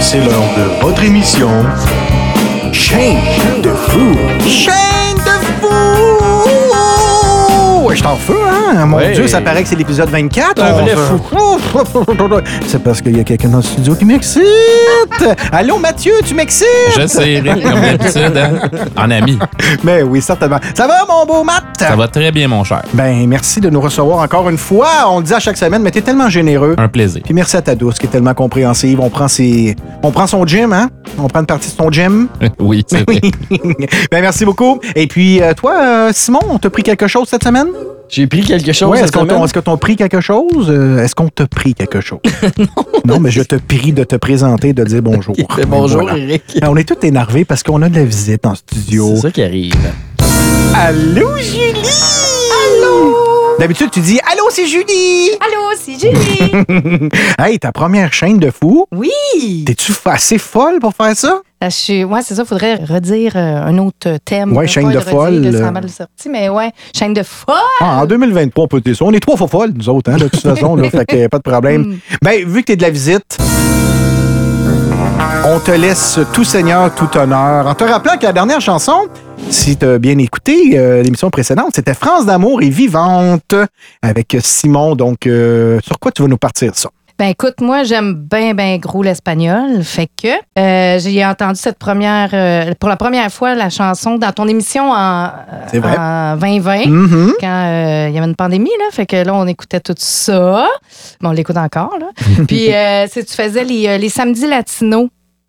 C'est l'heure de votre émission Chaîne de fou. Je t'en feu, hein? Mon. Dieu, ça paraît que c'est l'épisode 24. Un On vrai se- C'est parce qu'il y a quelqu'un dans le studio qui m'excite. Allô, Mathieu, tu m'excites? J'essaierai, comme d'habitude, hein, en ami. Ben oui, certainement. Ça va, mon beau Matt? Ça va très bien, mon cher. Ben, merci de nous recevoir encore une fois. On le dit à chaque semaine, mais t'es tellement généreux. Un plaisir. Puis merci à ta douce qui est tellement compréhensive. On prend ses... On prend son gym, hein? On prend une partie de ton gym? Oui, c'est vrai. ben merci beaucoup. Et puis, euh, toi, euh, Simon, on t'a pris quelque chose cette semaine? J'ai pris quelque chose Ouais, est-ce qu'on t'a que t'as pris quelque chose? Euh, est-ce qu'on t'a pris quelque chose? non. mais je te prie de te présenter, de dire bonjour. Bonjour, Voilà. Eric. Ben, On est tous énervés parce qu'on a de la visite en studio. C'est ça qui arrive. Allô, Julie! Allô! D'habitude, tu dis Allô, c'est Julie! Allô, c'est Julie. Hey, ta première chaîne de fou. oui. T'es-tu assez folle pour faire ça? Je suis, ouais, c'est ça. Faudrait redire euh, un autre thème. Ouais, chaîne de folle, euh. Sorti, mais ouais, chaîne de folle. Ah, en 2023, on peut dire ça. On est trois fois folles, nous autres, hein, de toute façon, là, fait que pas de problème. Mm. Ben, vu que t'es de la visite, on te laisse tout seigneur, tout honneur. En te rappelant que la dernière chanson, si t'as bien écouté euh, l'émission précédente, c'était France d'amour et vivante avec Simon. Donc, euh, sur quoi tu vas nous partir ça? Ben écoute, moi j'aime bien bien gros l'espagnol, fait que euh, j'ai entendu cette première euh, pour la première fois la chanson dans ton émission en, en 2020 Mhm. quand euh, il y avait une pandémie là, fait que là on écoutait tout ça. Bon, on l'écoute encore là. Puis euh, c'est- tu faisais les, euh, les samedis latinos.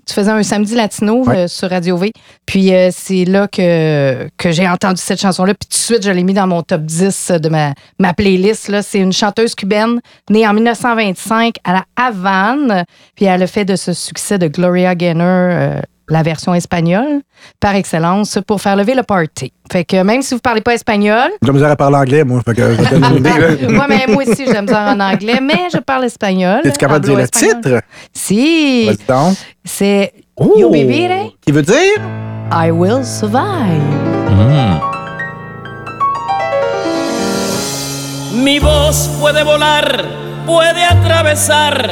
Tu faisais un samedi latino Ouais. euh, sur Radio V. Puis euh, c'est là que, que j'ai entendu cette chanson-là. Puis tout de suite, je l'ai mis dans mon top 10 de ma, ma playlist. Là. C'est une chanteuse cubaine née en 1925 à la Havane. Puis elle a fait de ce succès de Gloria Gaynor euh, la version espagnole par excellence pour faire lever le party. Fait que même si vous parlez pas espagnol, J'ai misère à parler anglais, moi. Fait que donne une idée, moi, mais moi aussi, j'aime ça en anglais, mais je parle espagnol. Es-tu capable de dire le espagnol. titre? Si. C'est Oh! Yo vivire, Qui veut dire? I will survive. Hmm. Mi voz puede volar, puede atravesar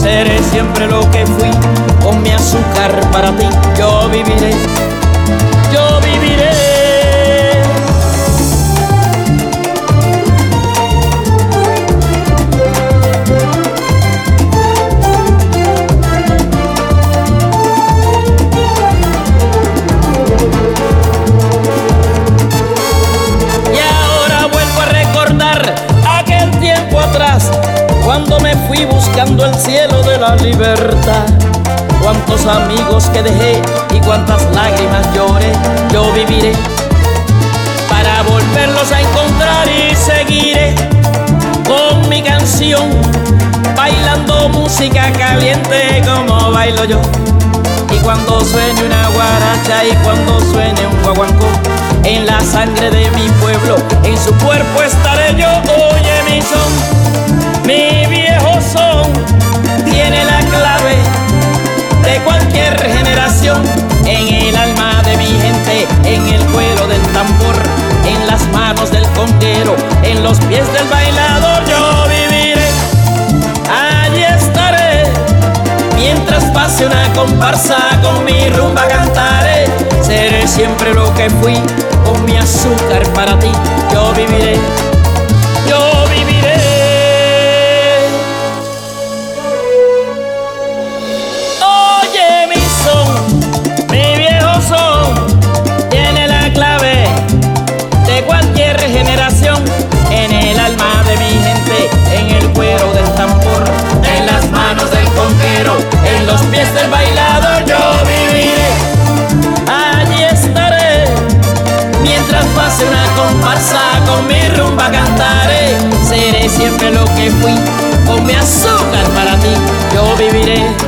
Seré siempre lo que fui, con mi azúcar para ti. Yo viviré, cuando me fui buscando el cielo de la libertad. Cuántos amigos que dejé y cuántas lágrimas lloré, yo viviré para volverlos a encontrar y seguiré con mi canción, bailando música caliente como bailo yo. Y cuando suene una guaracha y cuando suene un guaguancó, en la sangre de mi pueblo, en su cuerpo estaré yo. Oye mi son, mi son, tiene la clave de cualquier generación, en el alma de mi gente, en el cuero del tambor, en las manos del conguero, en los pies del bailador. Yo viviré, allí estaré. Mientras pase una comparsa con mi rumba cantaré Seré siempre lo que fui con mi azúcar para ti yo viviré me fui, azúcar para ti yo viviré.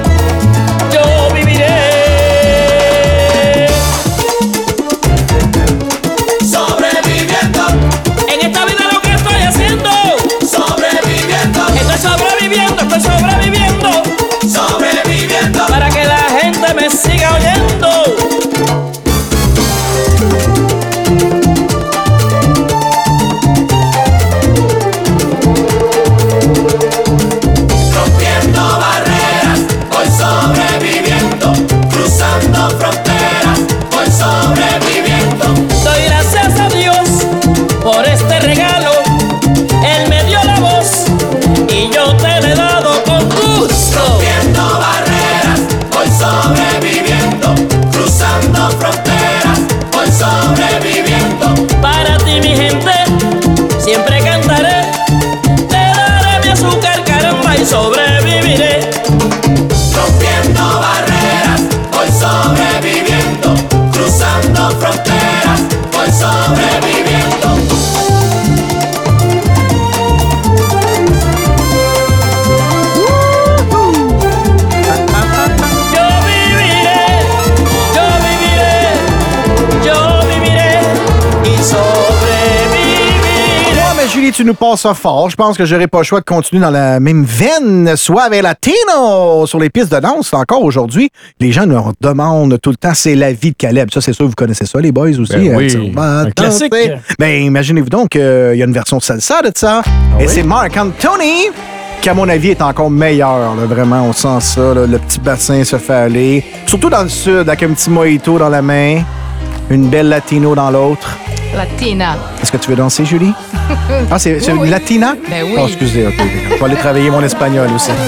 Ça fort. Je pense que j'aurais pas le choix de continuer dans la même veine, soit avec Latino sur les pistes de danse. Encore aujourd'hui, les gens nous demandent tout le temps c'est la vie de Caleb. Ça, c'est sûr, vous connaissez ça, les boys aussi. Ben oui, Euh, on va un classique. Ben, imaginez-vous donc qu'il y a une version salsa de ça. Et c'est Marc Anthony qui, à mon avis, est encore meilleur. là, vraiment, on sent ça. là, le petit bassin se fait aller. Surtout dans le sud, avec un petit mojito dans la main, une belle latino dans l'autre. Latina. Est-ce que tu veux danser, Julie? Ah, c'est Oui, une oui. latina? Ben oui. Oh, excusez, ok. Je vais aller travailler mon espagnol aussi.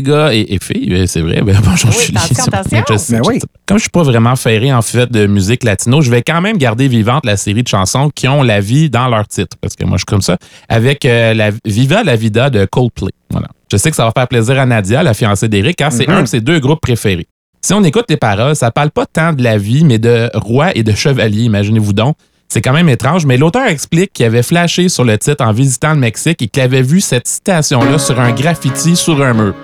les gars et, et filles, c'est vrai, ben, bonjour, Oui, Julie. attention, attention. Je Ben je oui. Comme je suis pas vraiment ferré en fait de musique latino, je vais quand même garder vivante la série de chansons qui ont la vie dans leur titre, parce que moi je suis comme ça, avec euh, la Viva la Vida de Coldplay. Voilà. Je sais que ça va faire plaisir à Nadia, la fiancée d'Éric, car c'est Mhm. un de ses deux groupes préférés. Si on écoute les paroles, ça parle pas tant de la vie, mais de roi et de chevalier, imaginez-vous donc. C'est quand même étrange, mais l'auteur explique qu'il avait flashé sur le titre en visitant le Mexique et qu'il avait vu cette citation-là sur un graffiti sur un mur.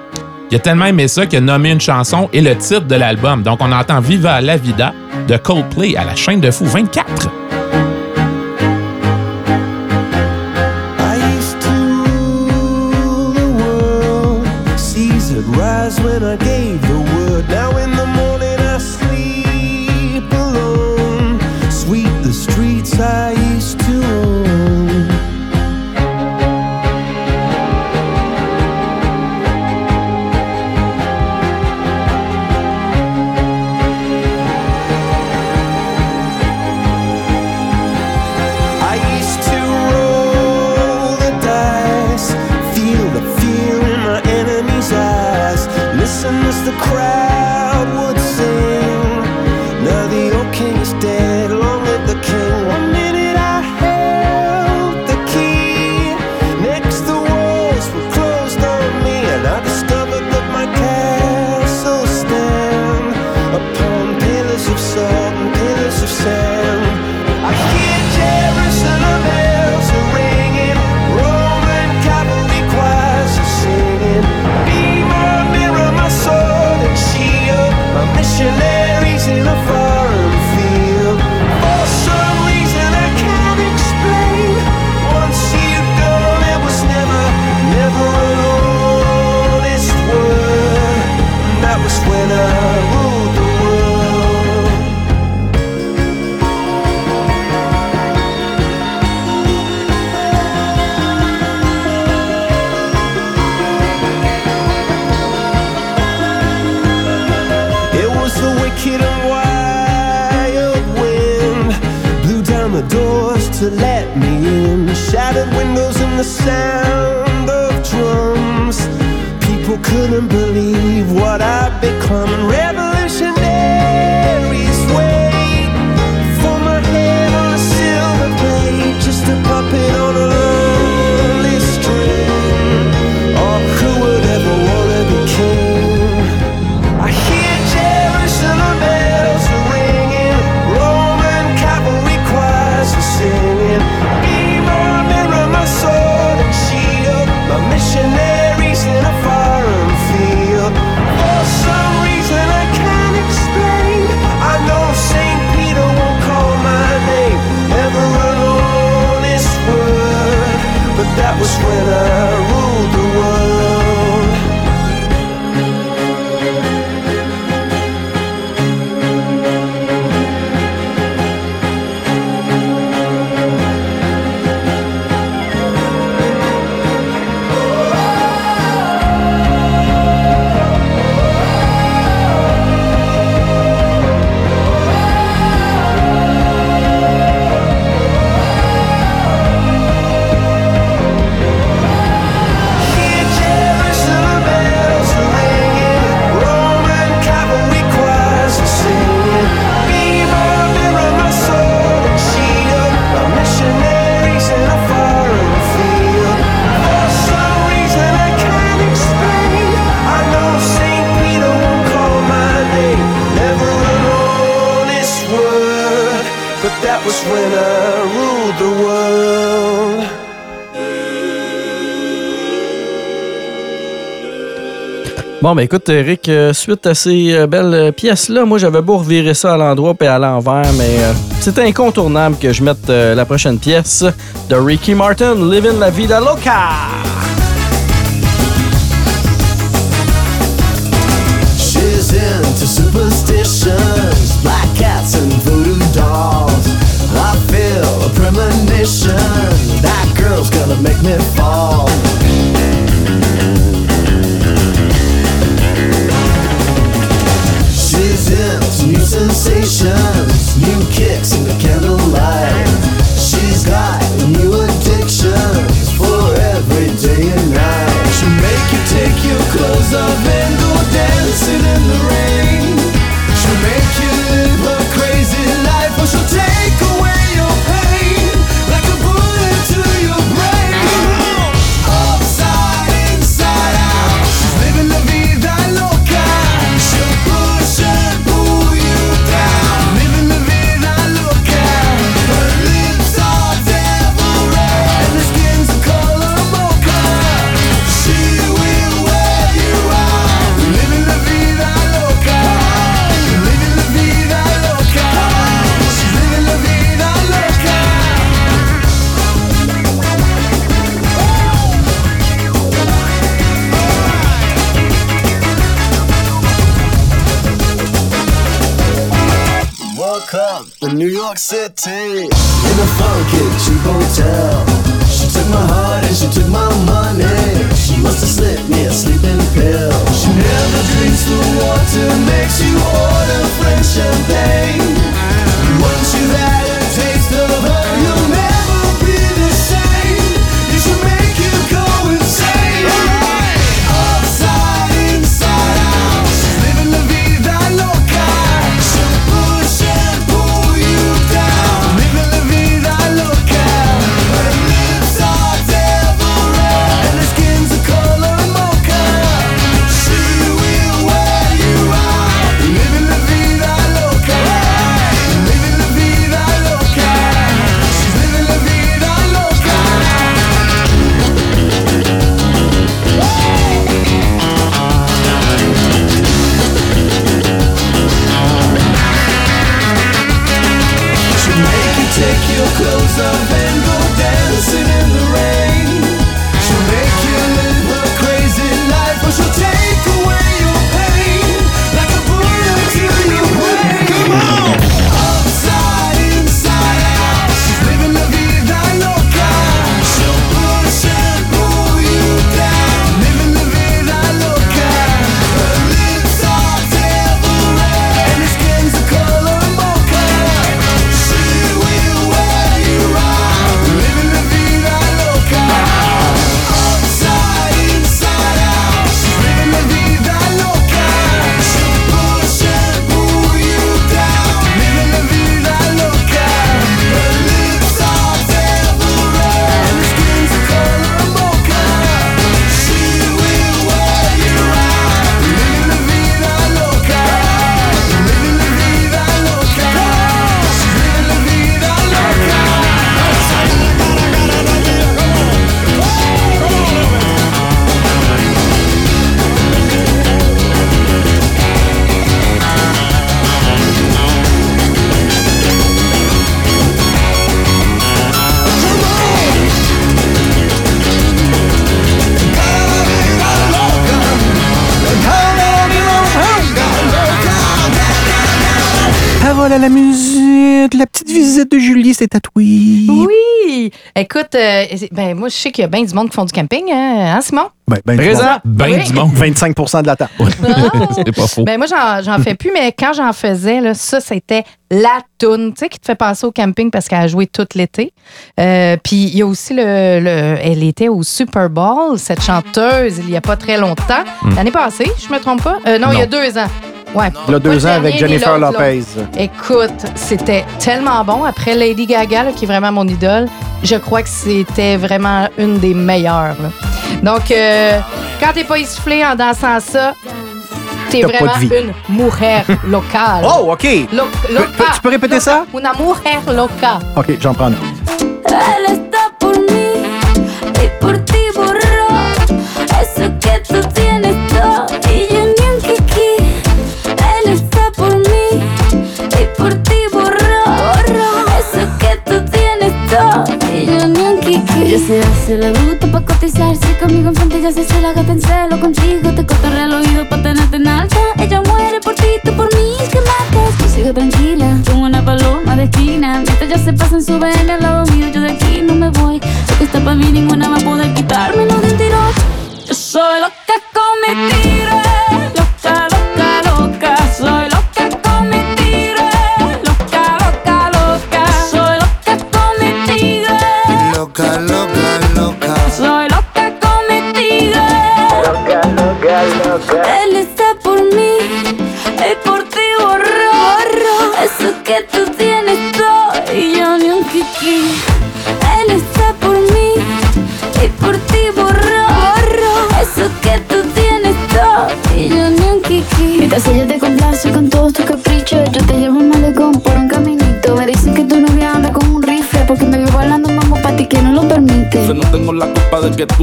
Il a tellement aimé ça qu'il a une chanson et le titre de l'album. Donc, on entend Viva la Vida de Coldplay à la chaîne de fou 24. I used to to let me in. Shattered windows and the sound of drums. People couldn't believe what I'd become. And revolutionaries wait for my head on a silver plate, just a puppet on a lonely string. Oh, who would ever wanna be king? Missionaries in a foreign field. For some reason I can't explain, I know Saint Peter won't call my name, honest word, but that was when I écoute, Eric, euh, suite à ces euh, belles euh, pièces-là, moi j'avais beau revirer ça à l'endroit et à l'envers, mais euh, c'est incontournable que je mette la prochaine pièce de Ricky Martin, Living la Vida Loca. Into superstitions, black cats and voodoo dolls. I feel a premonition. That girl's gonna make me fall. sensations, new kicks in the candlelight. She's got new addictions for every day and night. She'll make you take your clothes off and go dancing in the rain. City. In a funky Écoute, euh, ben, moi, je sais qu'il y a bien du monde qui font du camping, hein, hein, Simon? Ben, ben, Présent. Ben Oui. du monde. 25 de la temps. C'est pas faux. Ben moi, j'en, j'en fais plus, mais quand j'en faisais, là, ça, c'était la toune, tu sais, qui te fait passer au camping parce qu'elle a joué tout l'été. Euh, Puis il y a aussi le, le- Elle était au Super Bowl, cette chanteuse, il y a pas très longtemps. L'année passée, je me trompe pas? Euh, non, il y a deux ans. Ouais. Il y a deux le ans avec ni Jennifer Lopez. Écoute, c'était tellement bon. Après Lady Gaga, là, qui est vraiment mon idole, je crois que c'était vraiment une des meilleures. là. Donc, euh, quand t'es pas essoufflé en dansant ça, t'es T'as pas vraiment de vie. une mujer locale. Oh, OK. Lo- loca. peux- tu peux répéter Loca. ça? Una mujer loca. OK, j'en prends un. Él está Ella se hace la bruta pa' cotizarse conmigo enfrente ella se hace la gata en celo contigo te cotorrea al oído pa' tenerte en alta. Ella muere por ti, tú por mí, que matas. Tú sigue tranquila como una paloma de esquina mientras ya se pasan su BM al lado mío yo de aquí no me voy. Lo que está pa' mí ninguna va a poder quitármelo de un tirón. Yo soy loca con mi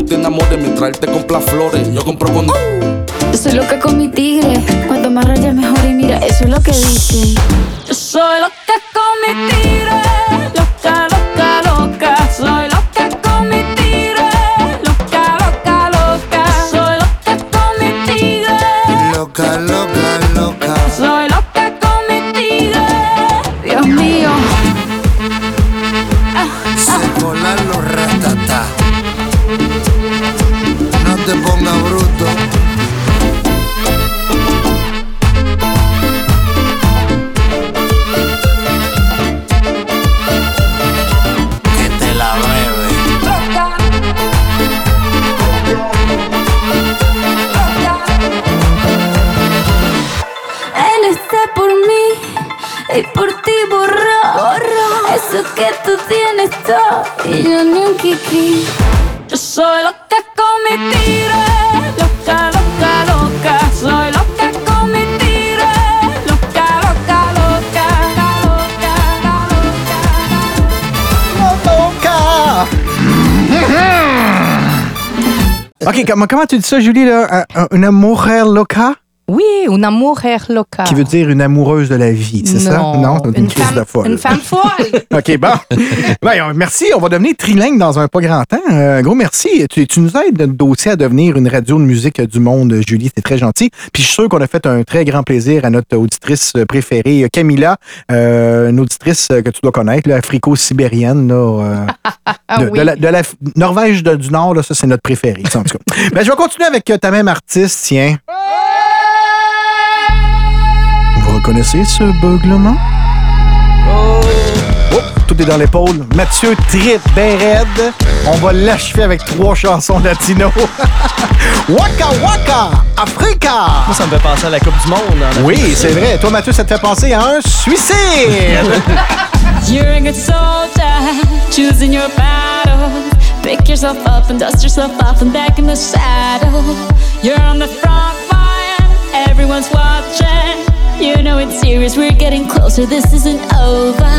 tú te enamores mientras él te compra flores. Yo compro con. Yo soy loca con mi tigre, cuanto más raya mejor y mira, eso es lo que dicen. Comment, comment tu dis ça, Julie? Là? Un- un- Une amourère loca? Oui, un amoureux local. Qui veut dire une amoureuse de la vie, c'est ça? Non, une, une crise femme, de folle. Une femme folle. OK, bon. Ben, merci. On va devenir trilingue dans un pas grand temps. Euh, gros merci. Tu, tu nous aides notre dossier à devenir une radio de musique du monde, Julie. C'est très gentil. Puis je suis sûr qu'on a fait un très grand plaisir à notre auditrice préférée, Camilla, euh, une auditrice que tu dois connaître, africo-sibérienne. là, euh, de, oui. de la, de la F- Norvège du Nord, là, ça, c'est notre préféré. en tout cas. Ben, je vais continuer avec ta même artiste, tiens. Reconnaissez ce beuglement? Oh, tout est dans l'épaule. Mathieu trip ben raide. On va l'achever avec trois chansons latino. waka Waka Africa! Moi, ça me fait penser à la Coupe du Monde. en Oui, c'est vrai. Toi, Mathieu, ça te fait penser à un suicide! You're a good soldier, choosing your battle. Pick yourself up and dust yourself off and back in the saddle. You're on the front line, everyone's watching. You know it's serious, we're getting closer, this isn't over.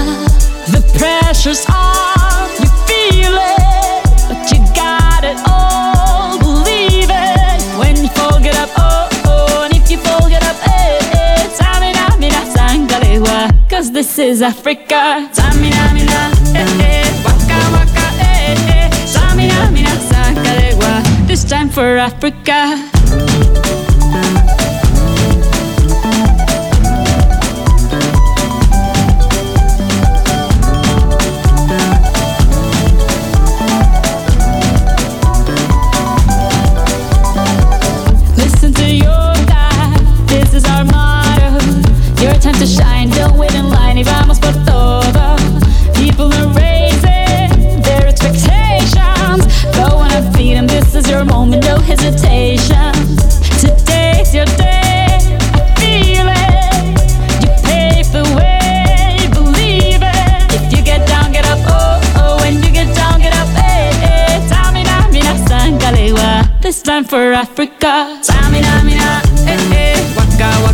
The pressure's on, you feel it, but you got it all. Believe it when you fall, get up, oh, oh, and if you fall, get up, eh, eh. Tamina, mina, sangalewa, cause this is Africa. Tamina, mina, eh, eh, waka, waka, eh, eh. Tamina, mina, sangalewa, this time for Africa. Time to shine, don't wait in line y vamos por todo. People are raising their expectations. Go on and feed them, this is your moment, no hesitation. Today's your day, I feel it. You pave the way, believe it. If you get down, get up, oh, oh. When you get down, get up, eh, eh. Tamina, mina, sangalewa. This time for Africa. Tamina, mina, eh, eh. Waka, waka,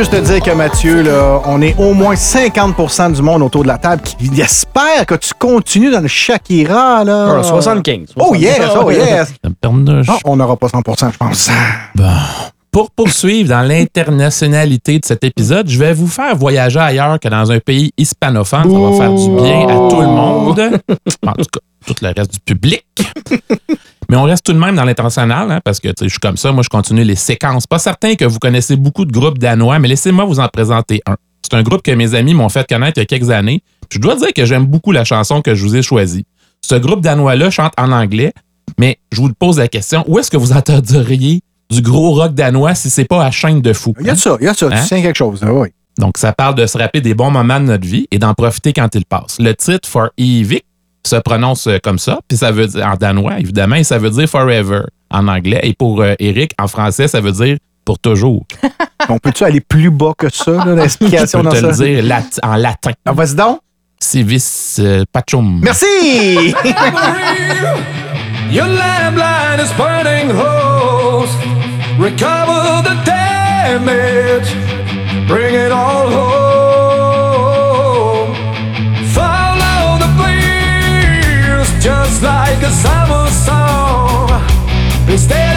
Juste te dire que Mathieu, là, on est au moins 50% du monde autour de la table qui espère que tu continues dans le Shakira. Là. Ah, 75. Oh yes, oh yes. Ça me permet de- Ah, on n'aura pas 100% je pense. Pour poursuivre dans l'internationalité de cet épisode, je vais vous faire voyager ailleurs que dans un pays hispanophone. Ça va faire du bien à tout le monde. En tout cas, tout le reste du public. Mais on reste tout de même dans l'international, hein, parce que je suis comme ça, moi je continue les séquences. Pas certain que vous connaissez beaucoup de groupes danois, mais laissez-moi vous en présenter un. C'est un groupe que mes amis m'ont fait connaître il y a quelques années. Je dois dire que j'aime beaucoup la chanson que je vous ai choisie. Ce groupe danois-là chante en anglais, mais je vous pose la question, où est-ce que vous entendriez du gros rock danois si c'est pas à chaîne de fou? Il y a ça, il y a ça. Hein? Tu tiens quelque chose. oui. Donc, ça parle de se rappeler des bons moments de notre vie et d'en profiter quand ils passent. Le titre For Evik se prononce euh, comme ça, puis ça veut dire en danois, évidemment, et ça veut dire forever en anglais. Et pour euh, Eric, en français, ça veut dire pour toujours. On peut-tu aller plus bas que ça, là, Je l'explication peux dans te ça? le dire lat- en latin. Ah, vas-y donc. Civis euh, pachum. Merci! Your landline is burning holes. Recover the damage. Bring it all home. Follow the breeze, just like a summer song. We stay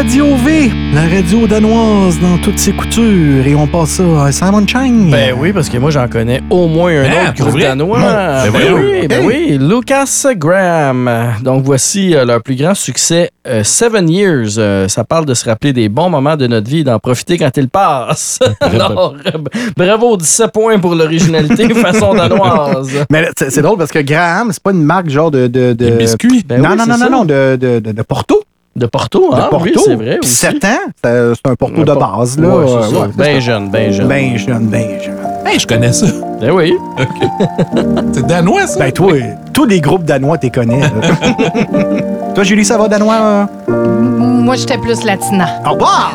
Radio V, la radio danoise dans toutes ses coutures. Et on passe ça à Simon Chang. Ben oui, parce que moi, j'en connais au moins un Ah, autre groupe vrai? danois. Ben, Ben oui, ben Hey. oui, Lucas Graham. Donc, voici euh, leur plus grand succès, euh, Seven Years. Euh, ça parle de se rappeler des bons moments de notre vie et d'en profiter quand ils passent. Alors, bravo, 17 points pour l'originalité façon danoise. Mais c'est drôle parce que Graham, c'est pas une marque genre de. de, de- Des biscuits? Ben non, oui, non, non, ça. non, non, de, de, de, de Porto. De Porto, De hein? Porto. Oui, c'est vrai. Puis aussi. 7 ans, c'est c'est un Porto Un de por- base. Là. Ouais, c'est Ouais, ça. ouais, ben jeune, ben jeune. Ben jeune, ben jeune. Hey, je connais ça. Ben oui. C'est danois, ça? Ben toi, tous les groupes danois, t'es connais. toi, Julie, ça va danois? euh? Moi, j'étais plus latina. Au revoir!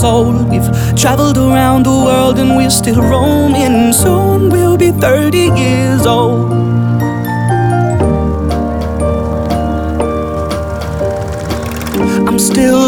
sold. We've traveled around the world and we're still roaming. Soon we'll be 30 years old. I'm still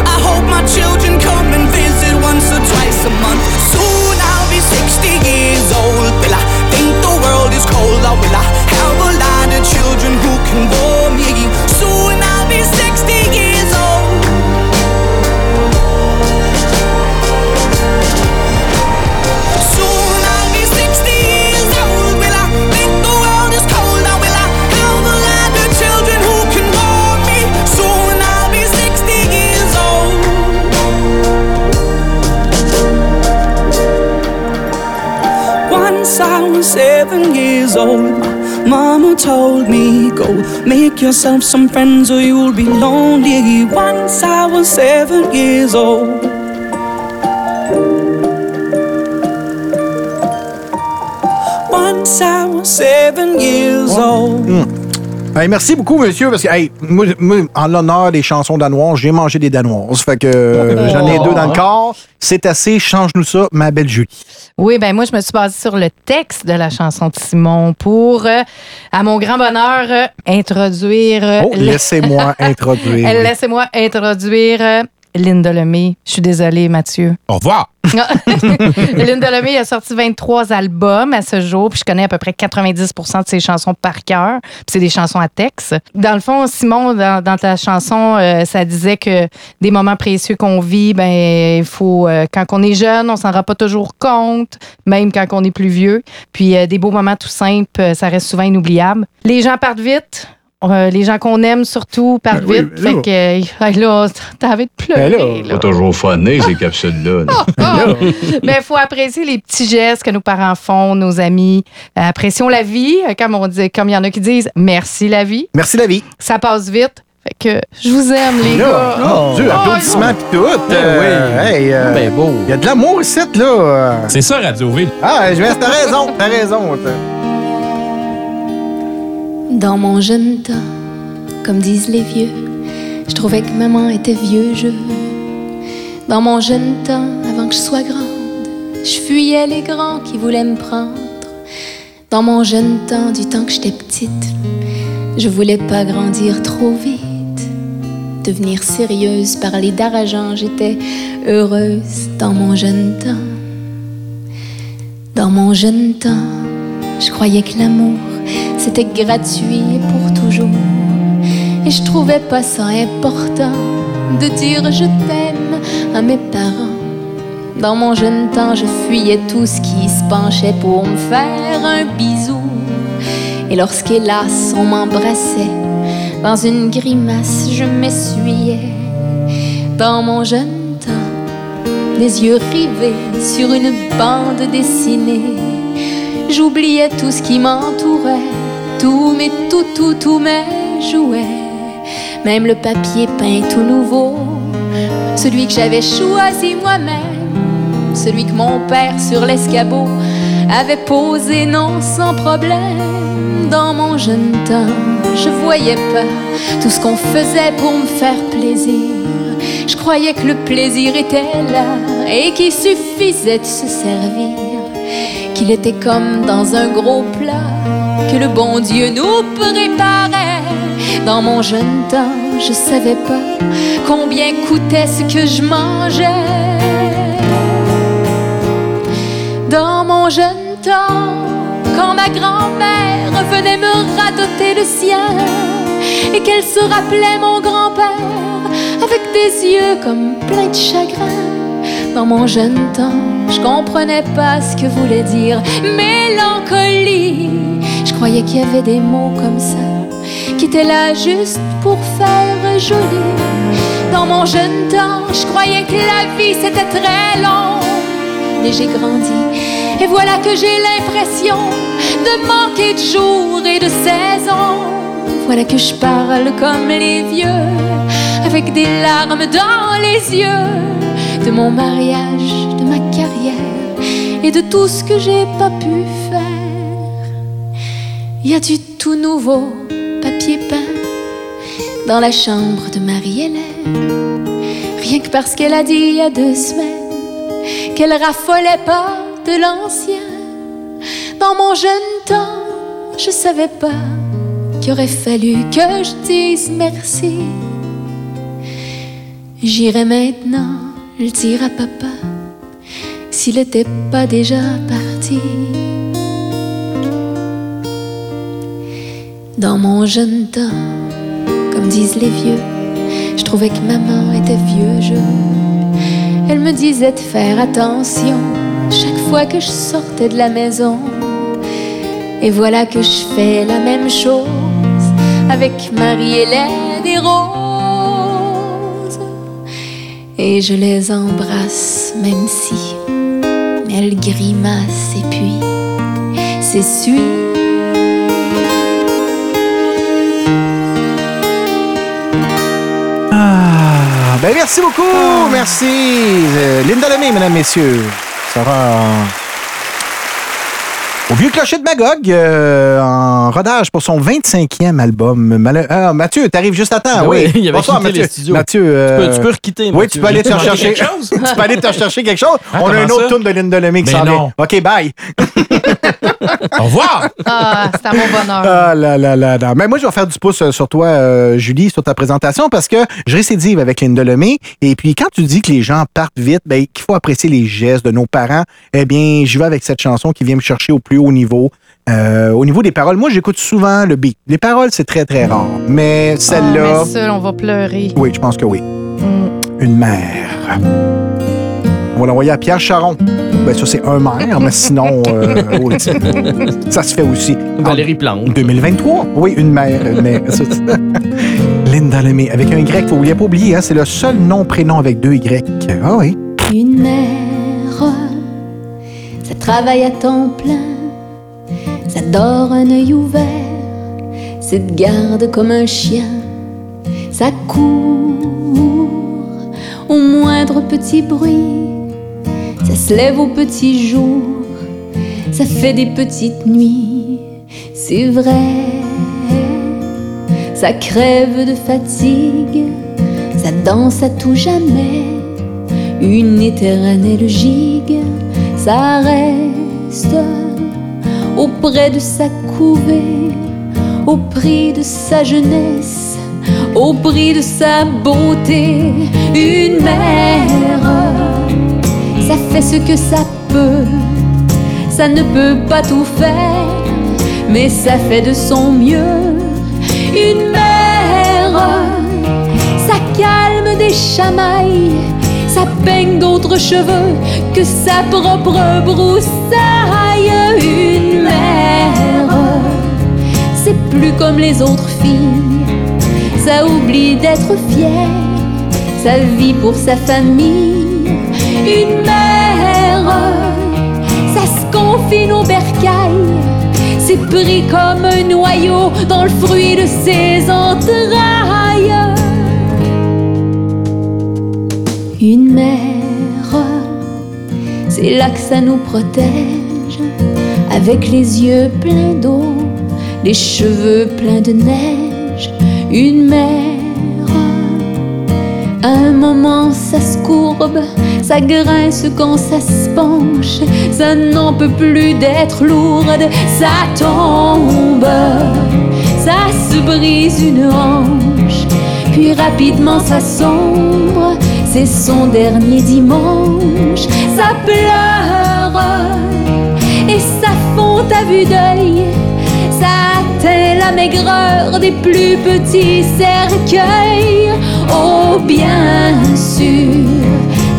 Twice a month. Soon I'll be 60 years old. Will I think the world is cold? Or will I have a lot of children who can warm seven years old, my mama told me, Go make yourself some friends or you'll be lonely. Once I was seven years old. Once I was seven years old. Hey, merci beaucoup, monsieur, parce que hey, moi, moi, en l'honneur des chansons danoises, j'ai mangé des danoises. Fait que euh, j'en ai deux dans le corps. C'est assez, change-nous ça, ma belle Julie. Oui, ben moi, je me suis basée sur le texte de la chanson de Simon pour, euh, à mon grand bonheur, euh, introduire. euh, Oh, laissez-moi introduire. Laissez-moi introduire Linda Lemay. Je suis désolée, Mathieu. Au revoir. Linda Lemay a sorti 23 albums à ce jour, puis je connais à peu près 90% de ses chansons par cœur. Puis c'est des chansons à texte. Dans le fond, Simon, dans, dans ta chanson, euh, ça disait que des moments précieux qu'on vit, ben il faut euh, quand on est jeune, on s'en rend pas toujours compte, même quand on est plus vieux. Puis euh, des beaux moments tout simples, ça reste souvent inoubliable. Les gens partent vite. Euh, les gens qu'on aime surtout partent Ben oui, vite. ben fait que euh, là, t'as envie de pleurer. Ben là, là. toujours funné, ces capsules-là. là. Ah! Mais il faut apprécier les petits gestes que nos parents font, nos amis. Euh, Apprécions la vie, comme on dit, comme il y en a qui disent merci la vie. Merci la vie. Ça passe vite. Fait que je vous aime, les Là, gars. mon Dieu, Oh, applaudissements pis tout. Euh, hey, euh, Ben beau. Il y a de l'amour ici, là. C'est ça, Radio V. Ah, je- t'as raison, t'as raison. t'as- Dans mon jeune temps, comme disent les vieux, je trouvais que maman était vieux jeu. Dans mon jeune temps, avant que je sois grande, je fuyais les grands qui voulaient me prendre. Dans mon jeune temps, du temps que j'étais petite, je voulais pas grandir trop vite. Devenir sérieuse, parler d'argent, j'étais heureuse dans mon jeune temps. Dans mon jeune temps, je croyais que l'amour, c'était gratuit pour toujours. Et je trouvais pas ça important de dire je t'aime à mes parents. Dans mon jeune temps, je fuyais tout ce qui se penchait pour me faire un bisou. Et lorsqu'hélas on m'embrassait, dans une grimace je m'essuyais. Dans mon jeune temps, les yeux rivés sur une bande dessinée, j'oubliais tout ce qui m'entourait, tous mes tout, tout, mes jouets, même le papier peint tout nouveau, celui que j'avais choisi moi-même, celui que mon père sur l'escabeau avait posé non sans problème. Dans mon jeune temps, je voyais pas tout ce qu'on faisait pour me faire plaisir. Je croyais que le plaisir était là et qu'il suffisait de se servir. Qu'il était comme dans un gros plat que le bon Dieu nous préparait. Dans mon jeune temps, je savais pas combien coûtait ce que je mangeais. Dans mon jeune temps, quand ma grand-mère venait me radoter le sien et qu'elle se rappelait mon grand-père avec des yeux comme pleins de chagrin. Dans mon jeune temps, je comprenais pas ce que voulait dire mélancolie. Croyais qu'il y avait des mots comme ça qui étaient là juste pour faire joli. Dans mon jeune temps, je croyais que la vie c'était très long. Mais j'ai grandi et voilà que j'ai l'impression de manquer de jours et de saisons. Voilà que je parle comme les vieux, avec des larmes dans les yeux, de mon mariage, de ma carrière et de tout ce que j'ai pas pu faire. Y a du tout nouveau papier peint dans la chambre de Marie-Hélène? Rien que parce qu'elle a dit il y a deux semaines qu'elle raffolait pas de l'ancien. Dans mon jeune temps, je savais pas qu'il aurait fallu que je dise merci. J'irai maintenant le dire à papa s'il était pas déjà parti. Dans mon jeune temps, comme disent les vieux, je trouvais que maman était vieux jeu. Elle me disait de faire attention chaque fois que je sortais de la maison. Et voilà que je fais la même chose avec Marie-Hélène et Rose. Et je les embrasse même si elles grimacent et puis. Ah, ben merci beaucoup. Merci. Euh, Linda Lemay, mesdames, messieurs. Sarah. Au vieux clocher de Magog, euh, en rodage pour son 25e album. Mal- Ah, Mathieu, t'arrives juste à temps. Ben oui, oui, il avait Bonsoir, Mathieu. les studios. Mathieu, euh, Tu peux- tu peux requitter, Oui, Mathieu. tu peux aller te J'ai manqué chercher quelque chose? tu peux aller te chercher quelque chose. Ah, On a une autre tourne de Linda Lemay qui Mais s'en vient. non. OK, bye. Au revoir! Ah, c'est à mon bonheur. Ah là là là là. Mais moi, je vais faire du pouce euh, sur toi, euh, Julie, sur ta présentation, parce que je récidive avec Linda Lemay. Et puis, quand tu dis que les gens partent vite, ben, qu'il faut apprécier les gestes de nos parents, eh bien, je vais avec cette chanson qui vient me chercher au plus haut niveau. Euh, au niveau des paroles, moi, j'écoute souvent le beat. Les paroles, c'est très, très rare. Mais celle-là, mais seul, on va pleurer. oui, je pense que oui. Mm. Une mère. On va l'envoyer à Pierre Charon. Ben, ça, c'est un maire, mais sinon, euh, oui, ça se fait aussi. Valérie Plante. 2023. Oui, une mère. Une mère. Linda Lemay, avec un Y, faut oublier, pas oublier, hein, c'est le seul nom-prénom avec deux Y. Ah oui. Une mère, ça travaille à temps plein, ça dort un œil ouvert, te garde comme un chien, ça court au moindre petit bruit, ça se lève au petit jour, ça fait des petites nuits, c'est vrai, ça crève de fatigue, ça danse à tout jamais. Une éternelle gigue, ça reste auprès de sa couvée, au prix de sa jeunesse, au prix de sa beauté. Une mère, ça fait ce que ça peut, ça ne peut pas tout faire, mais ça fait de son mieux. Une mère, ça calme des chamailles, ça peigne d'autres cheveux que sa propre broussaille. Mère, c'est plus comme les autres filles, ça oublie d'être fière, ça vit pour sa famille. Une mère, ça se confine au bercail, c'est pris comme un noyau dans le fruit de ses entrailles. Une mère, c'est là que ça nous protège, avec les yeux pleins d'eau, les cheveux pleins de neige. Une mère, à un moment ça se courbe, ça grince quand ça se penche, ça n'en peut plus d'être lourde, ça tombe, ça se brise une hanche, puis rapidement ça sombre, c'est son dernier dimanche, ça pleure et ça fond à vue d'œil. Ça atteint la maigreur des plus petits cercueils. Oh, bien sûr,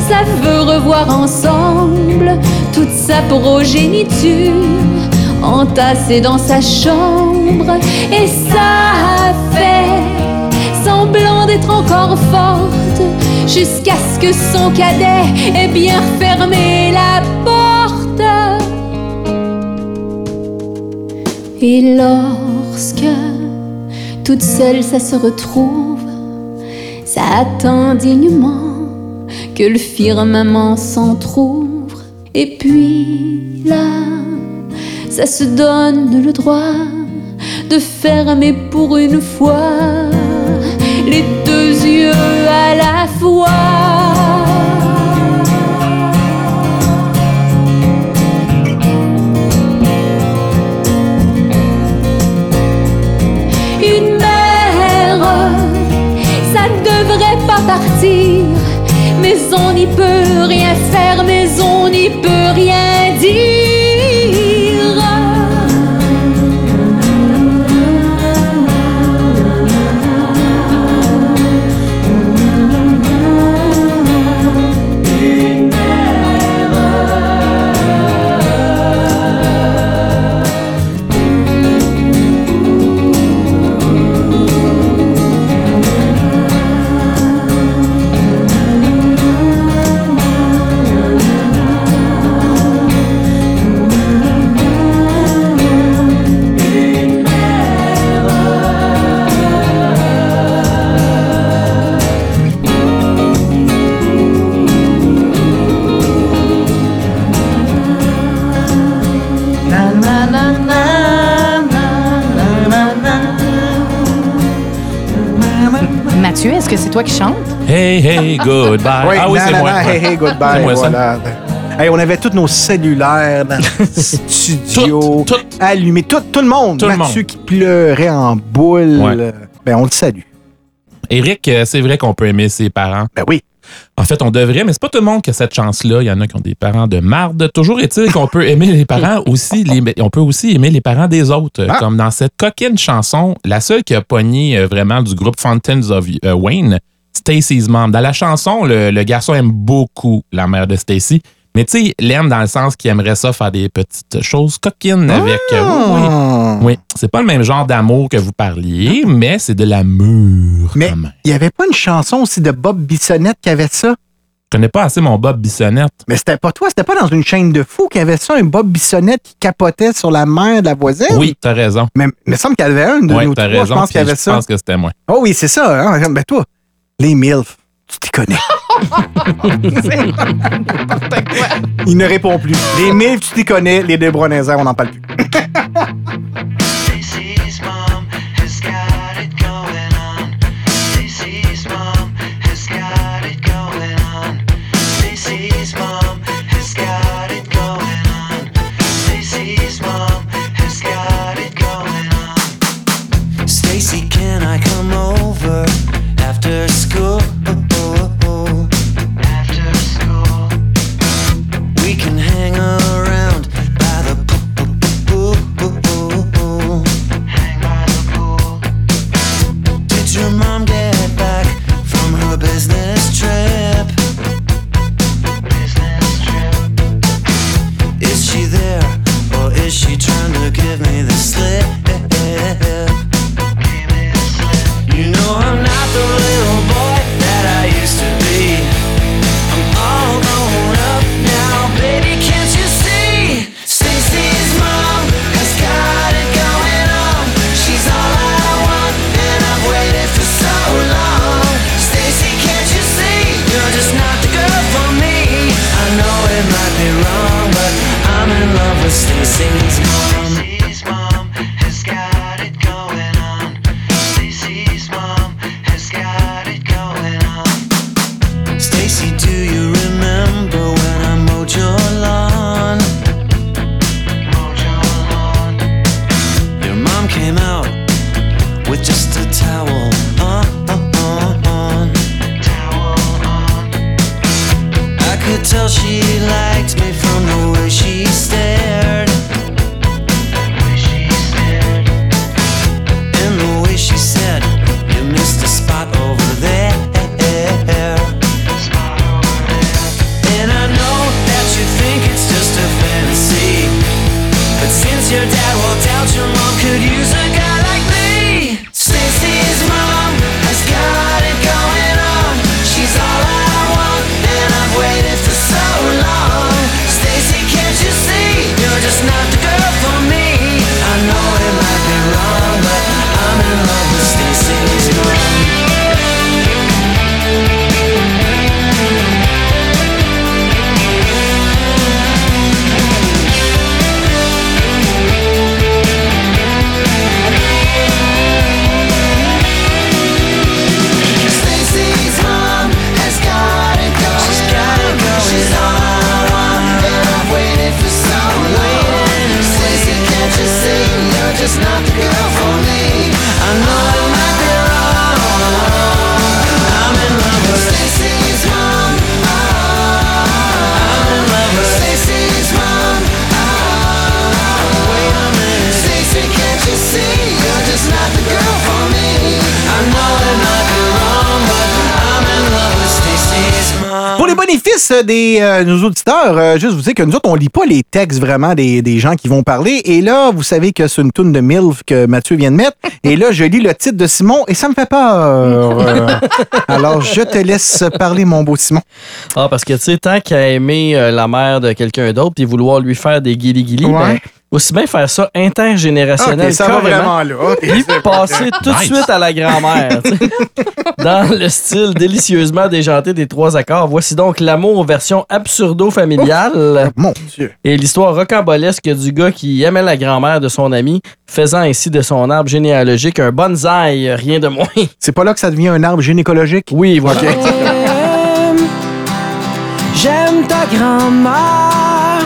ça veut revoir ensemble toute sa progéniture entassée dans sa chambre. Et ça fait semblant d'être encore forte jusqu'à ce que son cadet ait bien fermé la porte. Et lorsque toute seule ça se retrouve, ça attend dignement que le firmament s'entr'ouvre. Et puis là, ça se donne le droit de fermer pour une fois les deux yeux à la fois. On n'y peut que c'est toi qui chantes? Hey, hey, goodbye. Oui, ah oui, c'est moi. Hey, hey, goodbye. Moi, voilà. Hey, on avait tous nos cellulaires dans le studio, Tout, tout. allumés, tout, tout le monde. Tout le Mathieu qui pleurait en boule. Ouais. Ben, on le salue. Eric, euh, c'est vrai qu'on peut aimer ses parents. Ben oui. En fait, on devrait, mais c'est pas tout le monde qui a cette chance-là. Il y en a qui ont des parents de marde. Toujours est-il qu'on peut aimer les parents aussi, les- on peut aussi aimer les parents des autres. Ah. Comme dans cette coquine chanson, la seule qui a pogné euh, vraiment du groupe Fountains of euh, Wayne, Stacy's Mom. Dans la chanson, le, le garçon aime beaucoup la mère de Stacy. Mais tu sais, l'aime dans le sens qu'il aimerait ça faire des petites choses coquines avec. euh, oui, oui. Ah. Oui, c'est pas le même genre d'amour que vous parliez, mais c'est de l'amour. Mais il n'y avait pas une chanson aussi de Bob Bissonnette qui avait ça? Je connais pas assez mon Bob Bissonnette. Mais c'était pas toi, c'était pas dans une chaîne de fous qu'il y avait ça, un Bob Bissonnette qui capotait sur la mère de la voisine? Oui, t'as raison. Mais il me semble qu'il y avait un de Oui, trois, raison. je pense qu'il y avait je ça. pense que c'était moi. Oh oui, c'est ça. Hein? Ben toi, les MILF, tu t'y connais. Il ne répond plus. Les MILF, tu t'y connais. Les deux on n'en parle plus. give me the slip? You know I'm not the little boy that I used to be. I'm all grown up now, baby. Can't you see? Stacy's mom has got it going on. She's all I want, and I've waited for so long. Stacy, can't you see? You're just not the girl for me. I know it might be wrong, but I'm in love with Stacy's mom. Des euh, nos auditeurs, euh, juste vous dire que nous autres, on lit pas les textes vraiment des, des gens qui vont parler. Et là, vous savez que c'est une toune de MILF que Mathieu vient de mettre. Et là, je lis le titre de Simon et ça me fait peur. Euh, alors, je te laisse parler, mon beau Simon. Ah, parce que, tu sais, tant qu'à aimer euh, la mère de quelqu'un d'autre puis vouloir lui faire des guili-guili, Ouais. ben, aussi bien faire ça intergénérationnel. Ok, ça va vraiment là. Ok, Puis c'est passer tout de Nice. suite à la grand-mère. tu sais. Dans le style délicieusement déjanté des trois accords, voici donc l'amour version absurdo-familiale Mon Dieu. et l'histoire rocambolesque du gars qui aimait la grand-mère de son ami, faisant ainsi de son arbre généalogique un bonsaï, rien de moins. C'est pas là que ça devient un arbre gynécologique? Oui, voilà. J'aime ta grand-mère.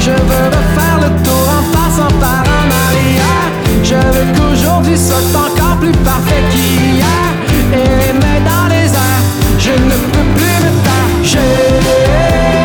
Je veux refaire le tour en passant par en arrière. Je veux qu'aujourd'hui soit encore plus parfait qu'hier. Et les dans les airs, je ne peux plus me taire.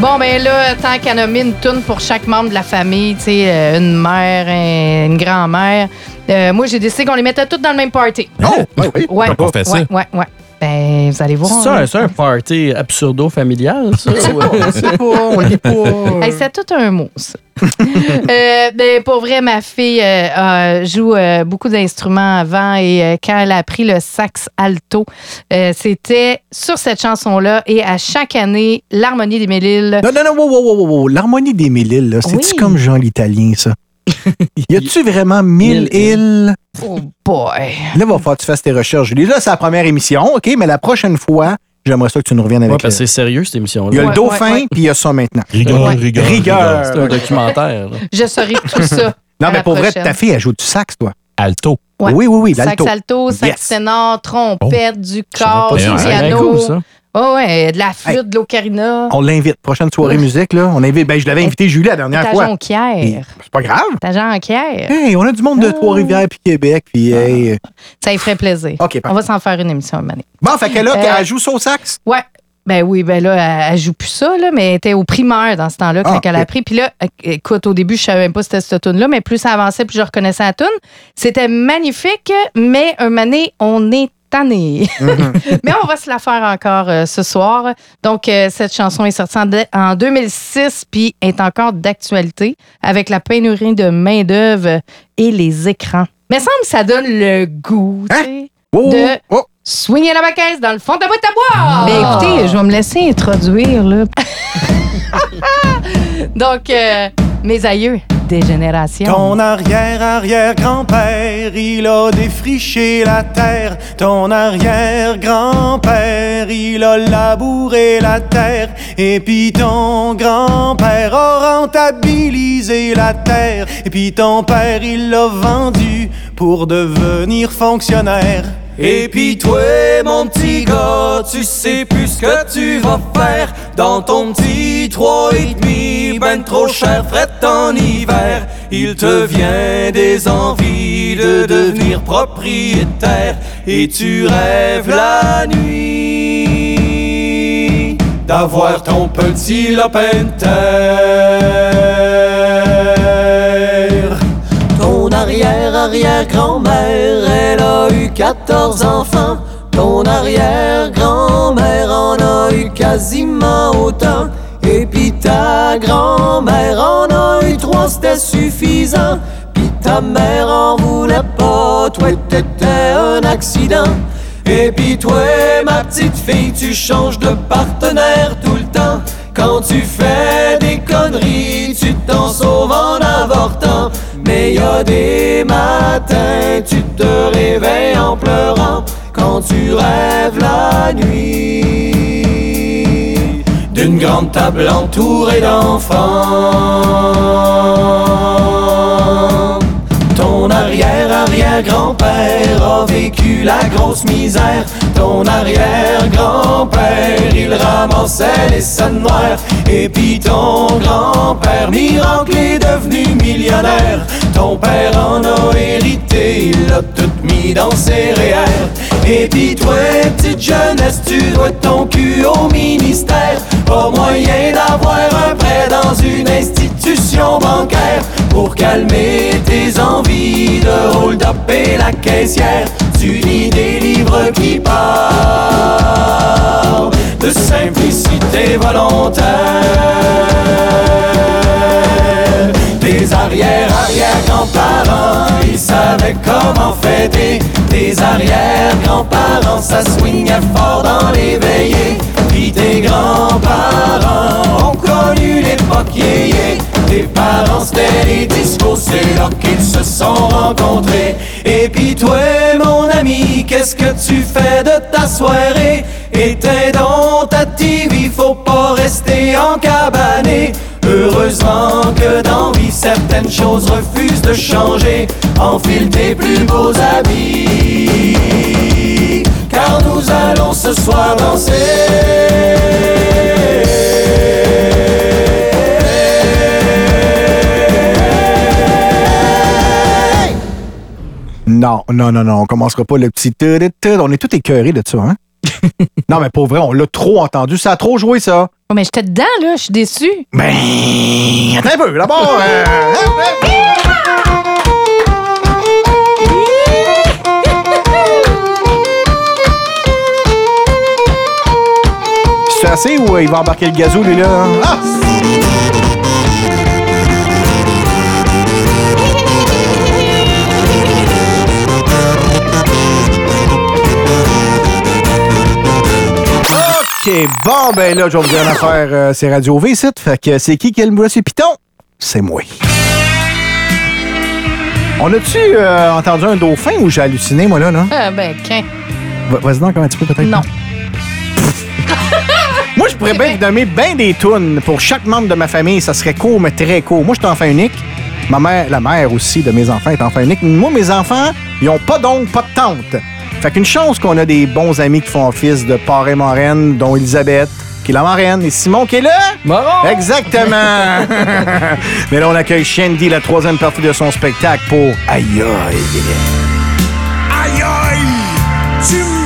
Bon, ben là, tant qu'à nommer une toune pour chaque membre de la famille, tu sais, euh, une mère, un- une grand-mère, euh, moi, j'ai décidé qu'on les mettait toutes dans le même party. Oh, oui, oui. Ouais, on fait ça? ouais, ouais, ouais. Ben, vous allez voir. C'est hein. un, c'est un party absurdo-familial, ça? On sait pas, on lit pas. Hey, c'est tout un mot, ça. Euh, ben, pour vrai, ma fille euh, joue euh, beaucoup d'instruments avant et euh, quand elle a appris le sax alto, euh, c'était sur cette chanson-là et à chaque année, l'harmonie des Mélilles. Non, non, non, wow, wow, wow, wow. L'harmonie des mille îles, là, c'est-tu Oui. comme Jean l'Italien, ça? y a-tu vraiment mille Mille îles? Oh boy! Là, va falloir que tu fasses tes recherches, Julie. Là, c'est la première émission, OK? Mais la prochaine fois, j'aimerais ça que tu nous reviennes Ouais, avec... parce que euh, c'est sérieux, cette il y a émission-là. le Ouais, dauphin, ouais, ouais. puis il y a ça maintenant. Rigueur, Ouais. rigueur, Rigueur. C'est un documentaire. là. Je saurai tout ça. Non, mais pour vrai, ta fille, elle joue du sax, toi. Alto. Ouais. Oui, oui, oui, Sax alto, sax Yes. ténor, trompette, du corps, du piano. cool, ça. Oh, ouais, de la flûte, de l'ocarina. On l'invite. Prochaine soirée musique, là. On invite. Ben, je l'avais invité Julie la dernière fois. jonquière. Et C'est pas grave. Ta jonquière. Hey, on a du monde de Trois-Rivières puis Québec. Puis, hey. Ça y ferait plaisir. OK, On va s'en faire une émission une année. Bon, fait que là, Euh, elle joue au sax? Ouais. Ben oui, ben là, elle, elle joue plus ça, là, mais elle était au primaire dans ce temps-là, quand Ah, elle a ok. appris. Puis là, écoute, au début, je savais même pas c'était cette tune-là, mais plus ça avançait, plus je reconnaissais la tune. C'était magnifique, mais un année, on est tanné. mais on va se la faire encore euh, ce soir. Donc, euh, cette chanson est sortie en, de- en 2006, puis est encore d'actualité avec la pénurie de main-d'œuvre et les écrans. Mais semble que ça donne le goût, tu sais, Oh, de oh. swinguer la baquette dans le fond de la boîte à bois. Ben écoutez, je vais me laisser introduire, là. Donc, euh, mes aïeux des générations. Ton arrière-arrière-grand-père, il a défriché la terre. Ton arrière-grand-père, il a labouré la terre. Et puis ton grand-père a rentabilisé la terre. Et puis ton père, il l'a vendu pour devenir fonctionnaire. Et puis toi, mon petit gars, tu sais plus ce que tu vas faire dans ton petit trois et demi, ben trop cher, fret en hiver. Il te vient des envies de devenir propriétaire et tu rêves la nuit d'avoir ton petit lopin de. Ton arrière-arrière-grand-mère, elle a eu 14 enfants. Ton arrière-grand-mère en a eu quasiment autant. Et puis ta grand-mère en a eu trois, c'était suffisant. Puis ta mère en voulait pas, toi t'étais un accident. Et puis toi, ma petite fille, tu changes de partenaire tout le temps. Quand tu fais des conneries, tu t'en sauves en avortant. Mais y a des matins, tu te réveilles en pleurant quand tu rêves la nuit d'une grande table entourée d'enfants. Ton arrière-arrière-grand-père a vécu la grosse misère. Ton arrière-grand-père, il ramassait les scènes noires. Et puis ton grand-père, miracle, est devenu millionnaire. Ton père en a hérité, il l'a tout mis dans ses REER. Et puis toi, petite jeunesse, tu dois ton cul au ministère. Pas moyen d'avoir un prêt dans une institution bancaire pour calmer tes envies de hold-up et la caissière. Tu lis des livres qui parlent de simplicité volontaire. Tes arrière-arrière-grands-parents, ils savaient comment fêter. Tes arrière-grands-parents, ça swingait fort dans les veillées. Puis tes grands-parents ont connu l'époque yéyé. Tes parents, c'était les discos, c'est là qu'ils se sont rencontrés. Et puis toi, mon ami, qu'est-ce que tu fais de ta soirée? Éteins donc ta TV, faut pas rester en cabané. Heureusement que dans vie, certaines choses refusent de changer. Enfile tes plus beaux habits, car nous allons ce soir danser. Non, non, non, non, on commencera pas le petit. On est tout écœurés de ça, hein? Non, mais pour vrai, on l'a trop entendu. Ça a trop joué, ça. Oh, mais j'étais dedans, là. Je suis déçue. Ben, attends un peu. D'abord, euh, c'est assez ou euh, il va embarquer le gazou, lui, là? Ah! OK, bon, ben là, je vais vous dire une affaire. euh, c'est Radio V, ici. Fait que c'est qui qui a le monsieur Piton? C'est moi. On a-tu euh, entendu un dauphin ou j'ai halluciné, moi, là, là? Ah, ben, qu'un. Va- Vas-y donc, un petit peu, peut-être. Non. Moi, je pourrais bien vous nommer bien des tunes pour chaque membre de ma famille. Ça serait court, mais très court. Moi, je suis enfant unique. Ma mère, la mère aussi de mes enfants est enfant unique. Moi, mes enfants, ils ont pas d'oncle, pas de tante. Fait qu'une chance qu'on a des bons amis qui font office de parrain marraine, dont Elisabeth, qui est la marraine, et Simon qui est là. Moron! Exactement! Mais là, on accueille Shandy, la troisième partie de son spectacle pour Aïe aïe. Aïe aïe, tu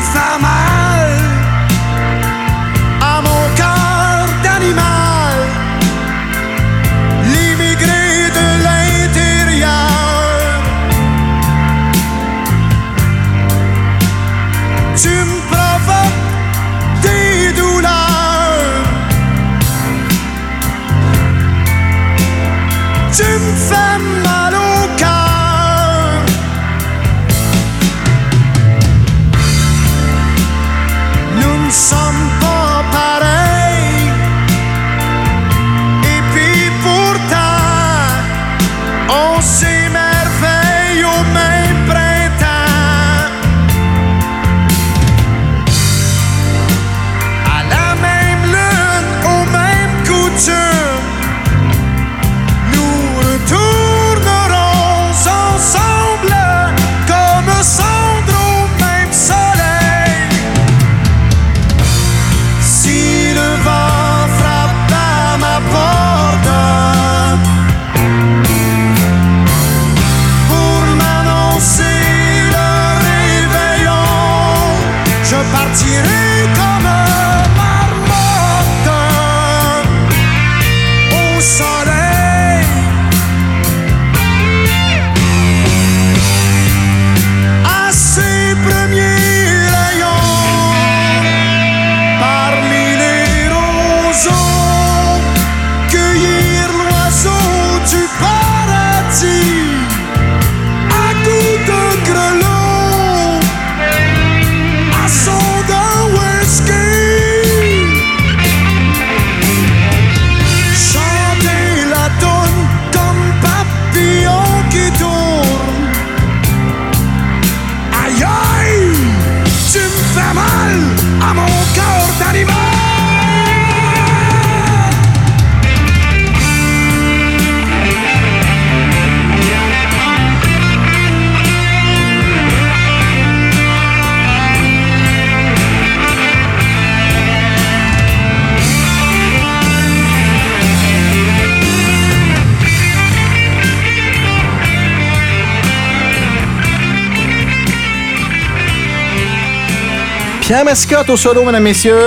Pierre Mascotte au solo, mesdames, messieurs.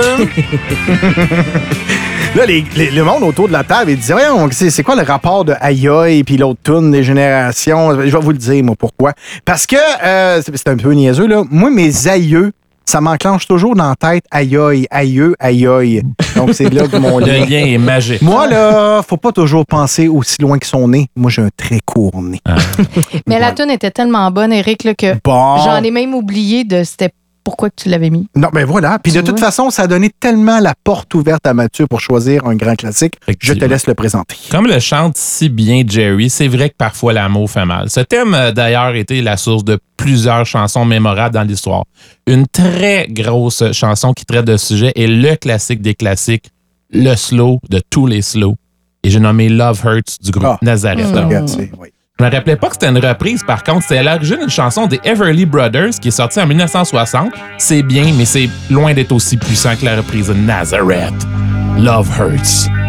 Là, les- les- le monde autour de la table, il disait, Voyons, c'est c'est quoi le rapport de aïe aïe puis l'autre tune des générations? Je vais vous le dire, moi, pourquoi. Parce que, euh, c'est c'est un peu niaiseux, là. Moi, mes aïeux, ça m'enclenche toujours dans la tête aïe aïe, aïeux, aïe aïe. Donc, c'est là que mon Le lien. lien est magique. Moi, là, faut pas toujours penser aussi loin que son nez. Moi, j'ai un très court nez. Mais la tune était tellement bonne, Eric, là, que Bon. j'en ai même oublié de c'était pourquoi que tu l'avais mis? Non, ben voilà. Puis de toute vois? façon, ça a donné tellement la porte ouverte à Mathieu pour choisir un grand classique. Je te laisse le présenter. Comme le chante si bien Jerry, c'est vrai que parfois l'amour fait mal. Ce thème, euh, d'ailleurs, était la source de plusieurs chansons mémorables dans l'histoire. Une très grosse chanson qui traite de ce sujet est le classique des classiques, le slow de tous les slows. Et j'ai nommé Love Hurts du groupe Ah, Nazareth. Je me rappelais pas que c'était une reprise, par contre. C'était à l'origine une chanson des Everly Brothers qui est sortie en 1960. C'est bien, mais c'est loin d'être aussi puissant que la reprise de Nazareth. Love Hurts.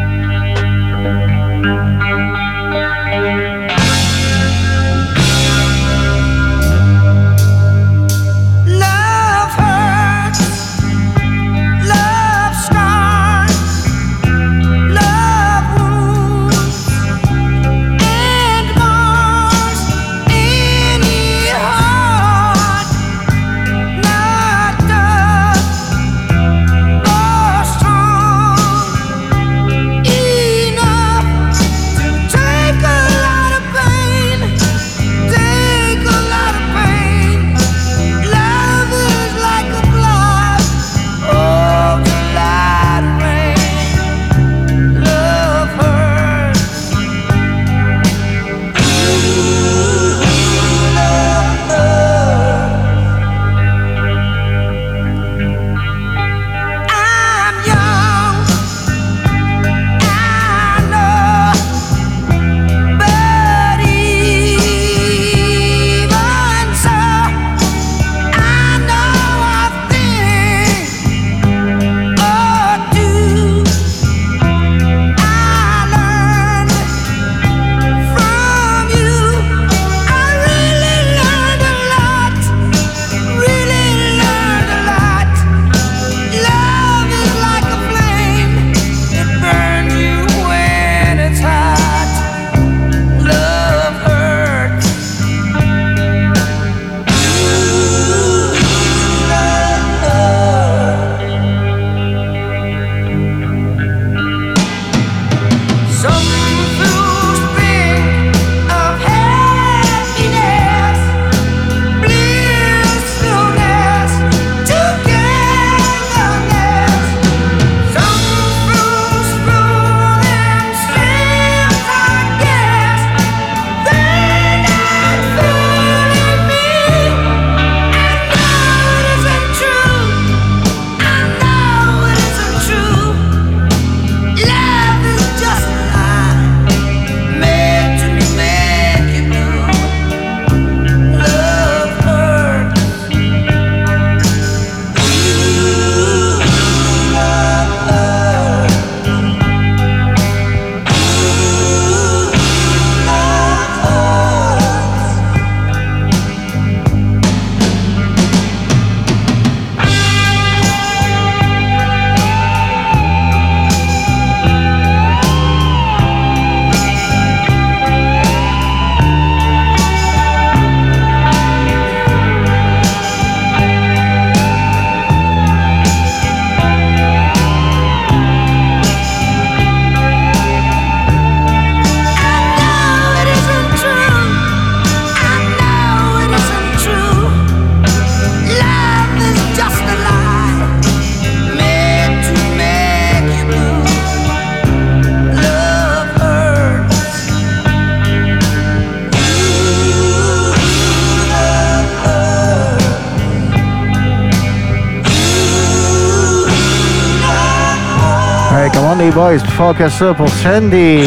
Boys, plus fort que ça pour Sandy.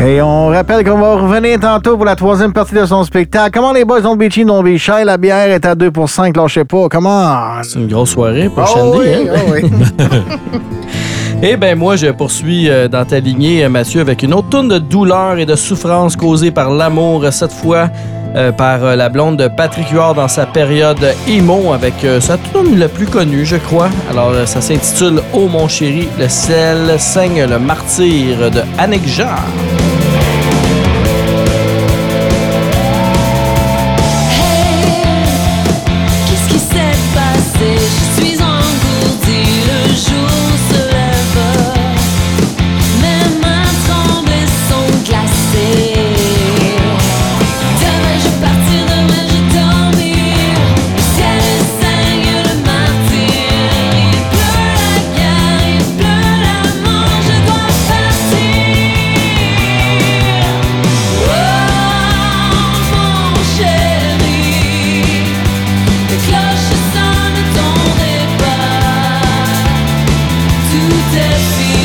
Et on rappelle qu'on va revenir tantôt pour la troisième partie de son spectacle. Comment les boys, be cheap, don't be shy. La bière est à 2 pour 5, lâchez pas. Comment? C'est une grosse soirée pour Oh Shandy, oui, hein? oh oui. Eh bien, moi, je poursuis euh, dans ta lignée, euh, Mathieu, avec une autre tourne de douleur et de souffrance causée par l'amour, cette fois euh, par euh, la blonde de Patrick Huard dans sa période emo, avec euh, sa tourne la plus connue, je crois. Alors, ça s'intitule Oh mon chéri, le sel saigne le martyr de Annick Jarre. Tout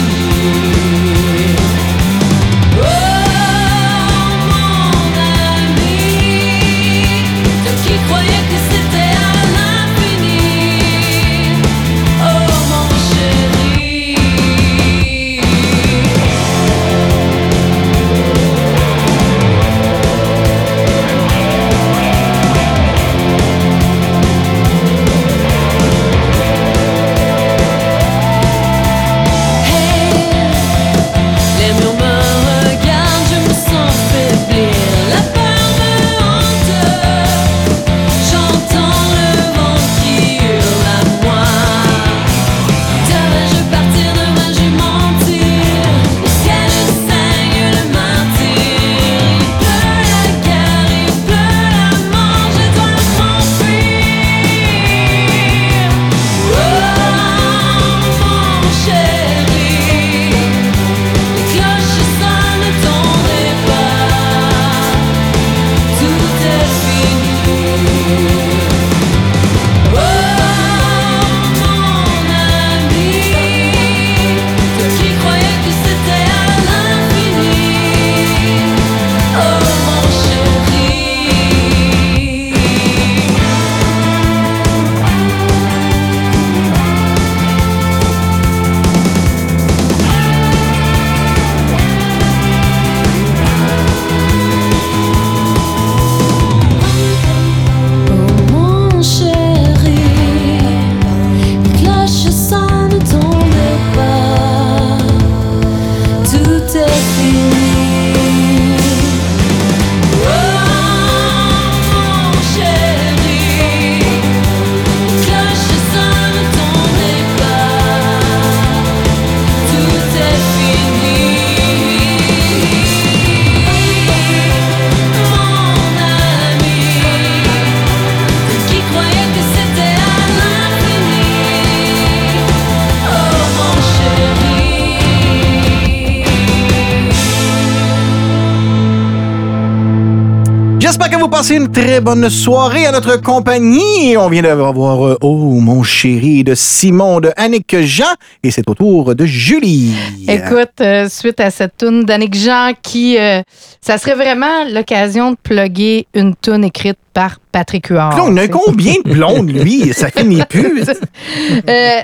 bonne soirée à notre compagnie. On vient d'avoir euh, Oh mon chéri de Simon de Annick Jean et c'est au tour de Julie. Écoute, euh, suite à cette toune d'Annick Jean qui, euh, ça serait vraiment l'occasion de plugger une toune écrite par Patrick Huard. On a combien de blondes, lui? Ça finit plus. Euh,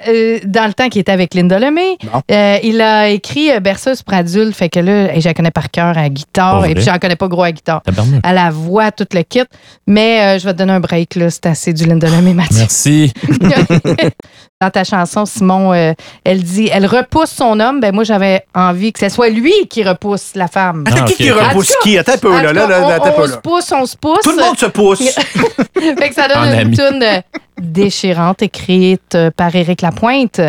euh, dans le temps qu'il était avec Linda Lemay, euh, il a écrit euh, Berceuse pour adultes. Fait que là, je la connais par cœur à la guitare. Et puis, j'en connais pas gros à la guitare. À la voix, tout le kit. Mais euh, je vais te donner un break, là. C'est assez du Linda Lemay, Mathieu. Merci. Dans ta chanson, Simon, euh, elle dit elle repousse son homme. Ben moi, j'avais envie que ce soit lui qui repousse la femme. Attends, Ah, qui ok, qui repousse qui? Attends un peu, là, là, là, on, attends un on se pousse, on se pousse. Tout le monde se pousse. fait que ça donne En une ami. tune euh, déchirante écrite euh, par Éric Lapointe.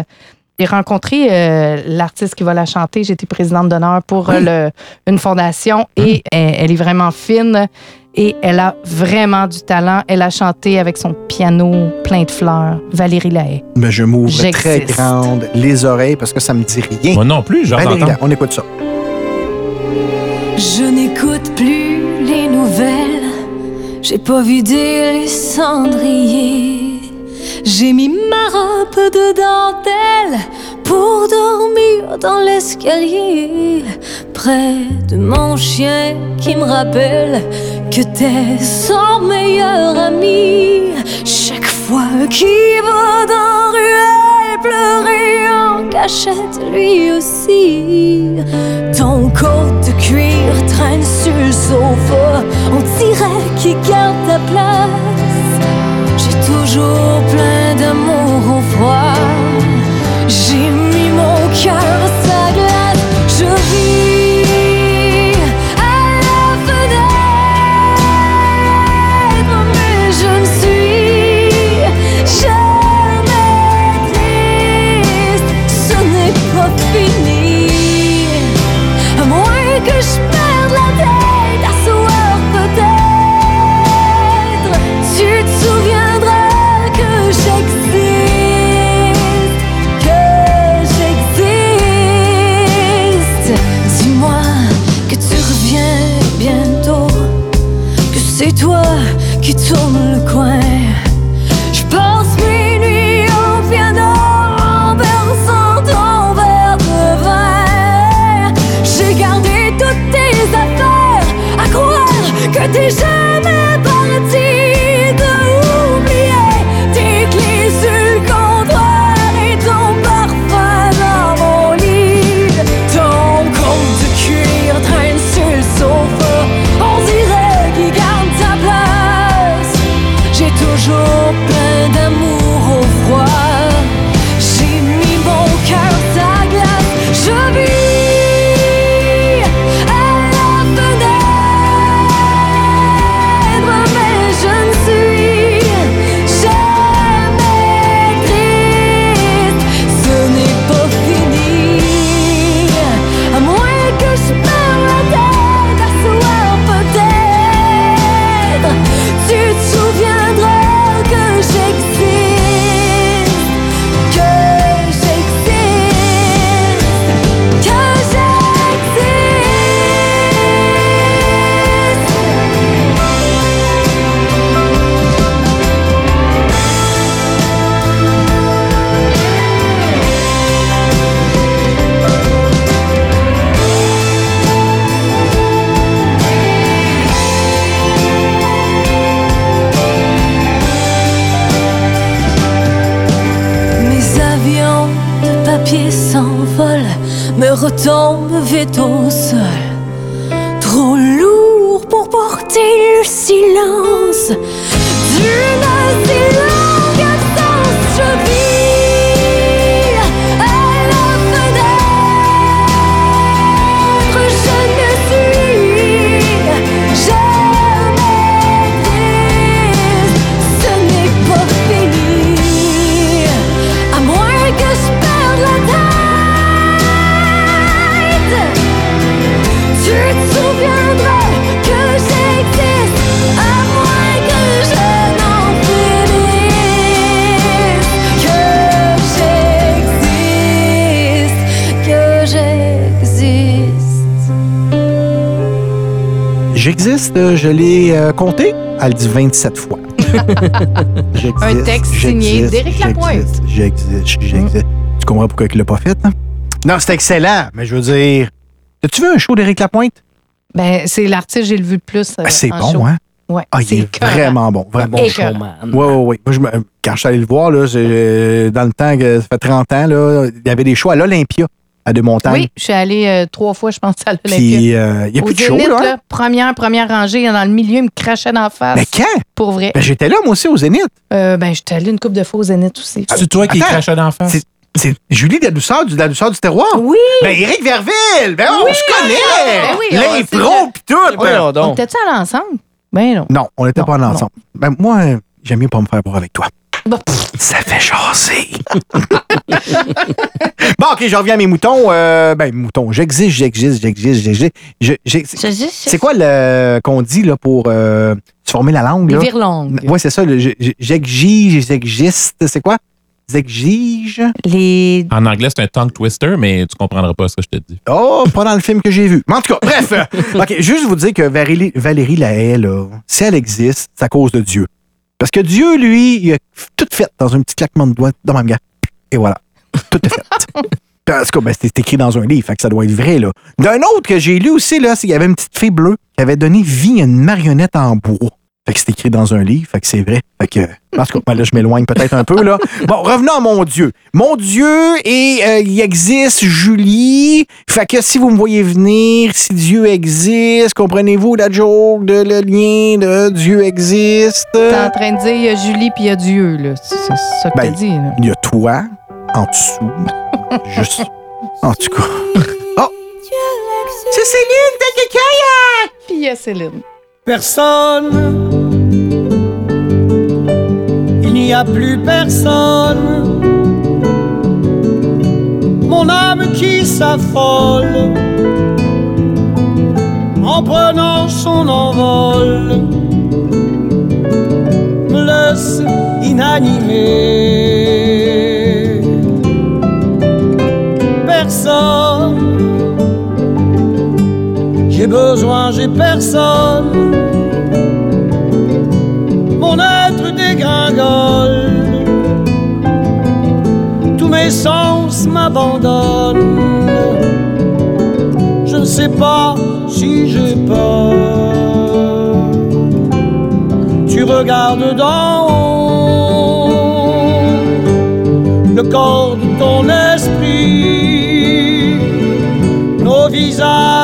J'ai rencontré euh, l'artiste qui va la chanter. J'ai été présidente d'honneur pour le- une fondation et elle, elle est vraiment fine et elle a vraiment du talent. Elle a chanté avec son piano plein de fleurs. Valérie Lahaye. Ben, je m'ouvre très grande les oreilles parce que ça me dit rien. Moi non plus. Lahaye, on écoute ça. Je n'écoute plus les nouvelles. J'ai pas vidé les cendriers. J'ai mis ma robe de dentelle pour dormir dans l'escalier. Près de mon chien qui me rappelle que t'es son meilleur ami. Chaque fois qu'il va dans ruelle pleurer en cachette, lui aussi. Ton côte de cuir traîne sur le sofa. On dirait qu'il garde ta place. J'ai toujours plein d'amour au froid. J'ai mis mon Euh, je l'ai euh, compté. Elle dit 27 fois. Un texte signé d'Éric Lapointe. J'existe, j'existe, j'existe. Tu comprends pourquoi il l'a pas fait? hein? Non, c'est excellent, mais je veux dire. As-tu vu un show d'Éric Lapointe? Ben, c'est l'artiste que j'ai le vu le plus. euh, Ah, c'est bon, show. hein? Ouais, Ah, il c'est est vraiment bon. Vraiment. bon showman. Oui, oui, oui. Moi, je quand je suis allé le voir, là, j'ai- dans le temps, que ça fait 30 ans, là, il y avait des shows à l'Olympia, à Deux-Montagnes. Oui, je suis allée euh, trois fois, je pense, à l'Olympia. Puis, euh, il y a Au plus de show, Zénith, là? là, première, première rangée, dans le milieu, il me crachait d'en face. Mais quand? Pour vrai. Ben, j'étais là, moi aussi, au Zénith. Euh, ben, j'étais allée une couple de fois au Zénith aussi. C'est toi qui Attends, crachais d'en face? C'est- C'est Julie de la douceur, du, de la douceur du terroir? Oui! Ben, Éric Verville! Ben, on Oui! se connaît! Ben oui, on L'impro pis tout! Voyons On donc. était-tu allés ensemble? Ben non. Non, on n'était Non, pas non. ensemble. Ben, moi, euh, j'aime mieux pas me faire voir avec toi. Bon. Ça fait jaser. bon, OK, je reviens à mes moutons. Euh, ben, moutons, j'existe, j'existe, j'existe, j'existe. Je- j'ai- C'est quoi le qu'on dit là, pour euh, se former la langue? Les là? virlangues. Oui, c'est ça. le- je- je- J'exige, j'existe. C'est quoi? J'exige? Les. En anglais, c'est un tongue twister, mais tu comprendras pas ce que je te dis. Oh, pas dans le film que j'ai vu. Mais en tout cas, bref. OK, juste vous dire que Valérie, Valérie Lahaye, là, si elle existe, c'est à cause de Dieu. Parce que Dieu, lui, il a tout fait dans un petit claquement de doigts, dans même gars. Et voilà. Tout est fait. Tout cas, ben, c'est écrit dans un livre, fait que ça doit être vrai, là. D'un autre que j'ai lu aussi, là, c'est qu'il y avait une petite fille bleue qui avait donné vie à une marionnette en bois. Fait que c'est écrit dans un livre, fait que c'est vrai. Fait que, cas, ben là, je m'éloigne peut-être un peu, là. Bon, revenons à mon Dieu. Mon Dieu, et euh, il existe Julie. Fait que si vous me voyez venir, si Dieu existe, comprenez-vous la joke de le lien de Dieu existe? T'es en train de dire il y a Julie puis il y a Dieu, là. C'est ça que Ben, t'as dit, là. Il y a toi, en dessous. Juste. En tout cas. Oh! C'est Céline de Kayak! Puis il y a Céline. Personne. Il n'y a plus personne. Mon âme qui s'affole en prenant son envol me laisse inanimé. Personne. J'ai besoin, j'ai personne. Sens m'abandonnent. Je ne sais pas si j'ai peur. Tu regardes haut le corps de ton esprit nos visages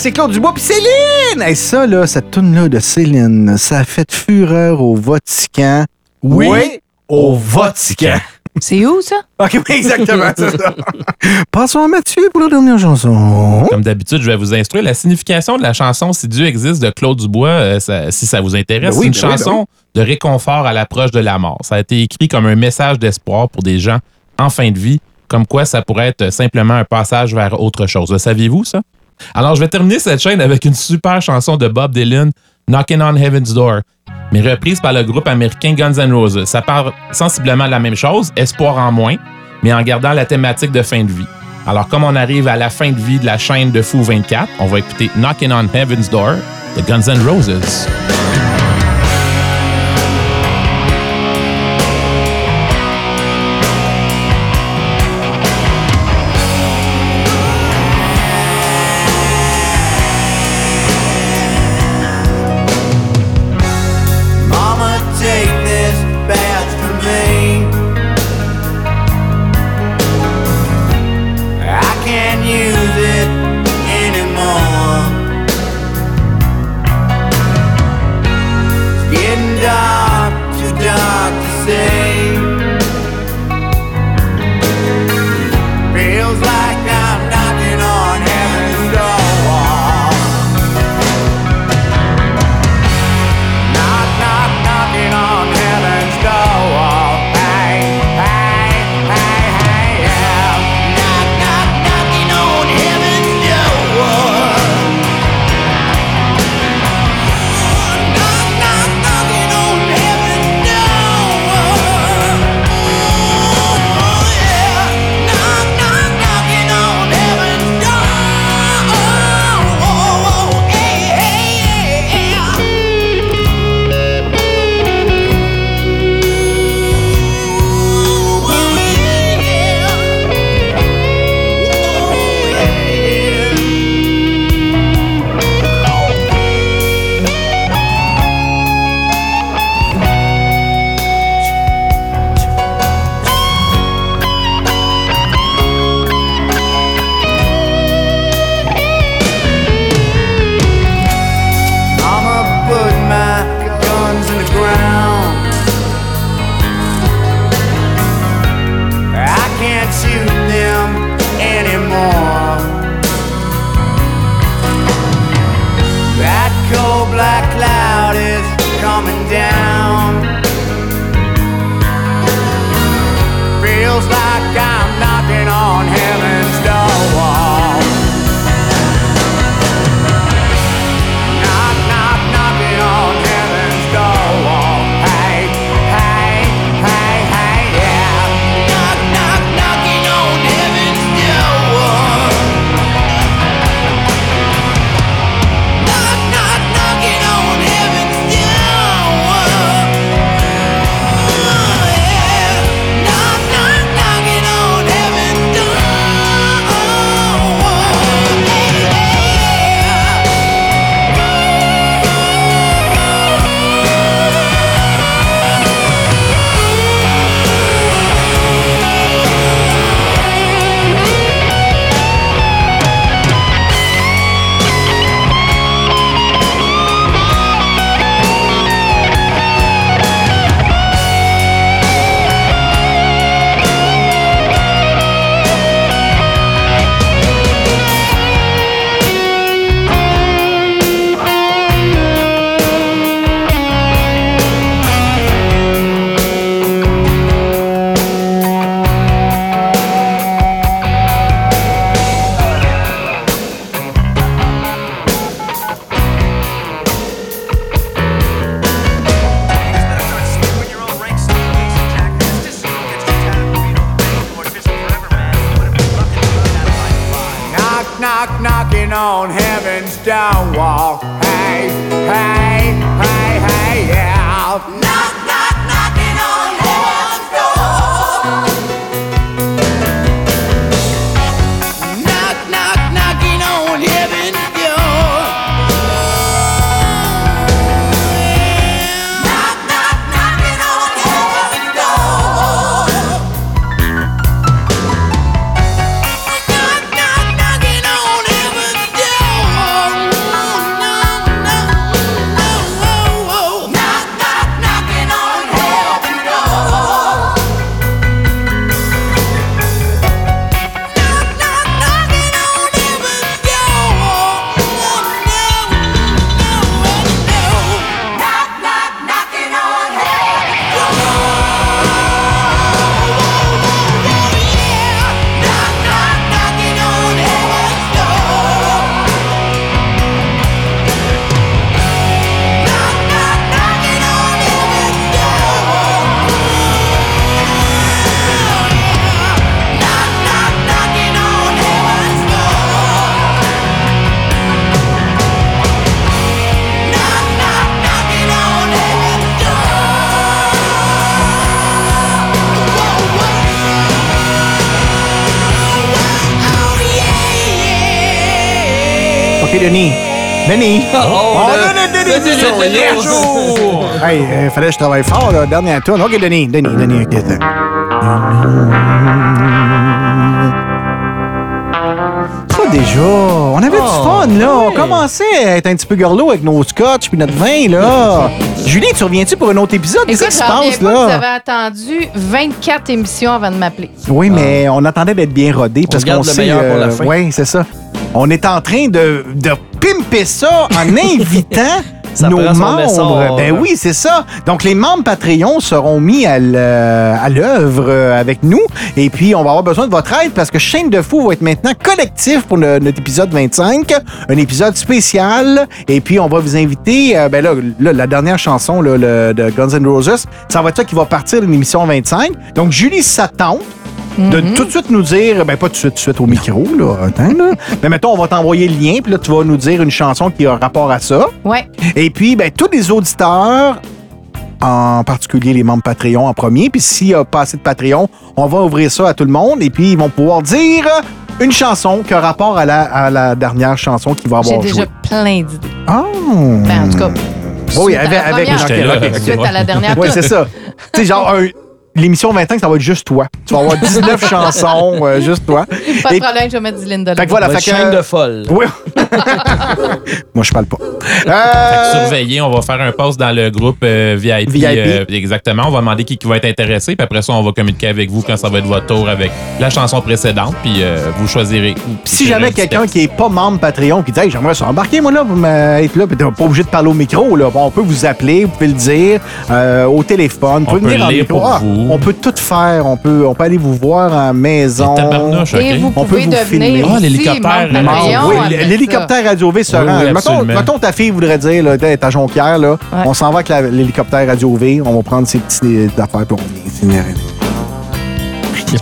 c'est Claude Dubois puis Céline! Et ça, là, cette tune-là de Céline, ça a fait fureur au Vatican. Oui, au Vatican. C'est où, ça? OK, oui, exactement, c'est ça. Passons à Mathieu pour la dernière chanson. Comme d'habitude, je vais vous instruire la signification de la chanson Si Dieu existe de Claude Dubois, euh, ça- si ça vous intéresse. Ben oui, c'est une ben oui, ben chanson de réconfort à l'approche de la mort. Ça a été écrit comme un message d'espoir pour des gens en fin de vie, comme quoi ça pourrait être simplement un passage vers autre chose. Le saviez-vous, ça? Alors, je vais terminer cette chaîne avec une super chanson de Bob Dylan, Knocking on Heaven's Door, mais reprise par le groupe américain Guns N' Roses. Ça parle sensiblement de la même chose, espoir en moins, mais en gardant la thématique de fin de vie. Alors, comme on arrive à la fin de vie de la chaîne de Fou 24, on va écouter Knocking on Heaven's Door de Guns N' Roses. Travaille fort, là. Dernière tourne. OK, Denis. Denis, Denis, OK. Ça, déjà, on avait du fun, là. On commençait à être un petit peu gorlot avec nos scotch puis notre vin, là. Julie, tu reviens-tu pour un autre épisode? Qu'est-ce qui se passe, pas que vous là? avez attendu 24 émissions avant de m'appeler. Oui, mais on attendait d'être bien rodé parce qu'on sait. meilleur pour la fin. Oui, c'est ça. On est en train de, de pimper ça en invitant Ça nos membres. Ben oui, c'est ça. Donc, les membres Patreon seront mis à à l'œuvre euh, avec nous. Et puis, on va avoir besoin de votre aide parce que Chaîne de Fou va être maintenant collectif pour le- notre épisode 25. Un épisode spécial. Et puis, on va vous inviter. euh, ben là, là, la dernière chanson là, le- de Guns N' Roses, ça va être ça qui va partir de l'émission 25. Donc, Julie s'attend de tout de suite nous dire, ben pas tout de suite, tout de suite au micro, là, attends, là. Mais mettons, on va t'envoyer le lien, puis là, tu vas nous dire une chanson qui a rapport à ça. Ouais. Et puis, ben, tous les auditeurs, en particulier les membres Patreon en premier, puis s'il n'y a pas assez de Patreon, on va ouvrir ça à tout le monde, et puis ils vont pouvoir dire une chanson qui a rapport à la, à la dernière chanson qui va J'ai avoir déjà joué. plein d'idées. Oh! Ben, en tout cas, Oui, avec, la avec ok. suite à la dernière Oui, c'est ça. tu sais, genre, un- l'émission 25, ça va être juste toi. Tu vas avoir 19 chansons, euh, juste toi. Pas de Et- problème, je vais mettre du Linda. Fait que voilà, fait que- chaîne de folle. Oui. Moi, je parle pas. Fait que Euh, surveillez, on va faire un post dans le groupe euh, VIP. VIP. euh, exactement. On va demander qui, qui va être intéressé. Puis après ça, on va communiquer avec vous quand ça va être votre tour avec la chanson précédente. Puis euh, vous choisirez. si jamais quelqu'un qui est pas membre Patreon qui dit hey, j'aimerais ça embarquer moi là pour être là, puis t'es pas obligé de parler au micro là. Bon, on peut vous appeler, vous pouvez le dire euh, au téléphone, On vous pouvez peut venir en lire micro. pour Ah, vous. On peut tout faire, on peut on peut aller vous voir à la maison. Tabarnouche, Et vous On peut pouvez vous devenir filmer. Ah, l'hélicoptère. Patreon oui, l'hélicoptère Radio V se rend. oui, mettons, mettons ta fille voudrait dire, là, t'es à Jonquière, là, Ouais. on s'en va avec l'hélicoptère Radio V, on va prendre ses petites euh, affaires pour on. Il n'y a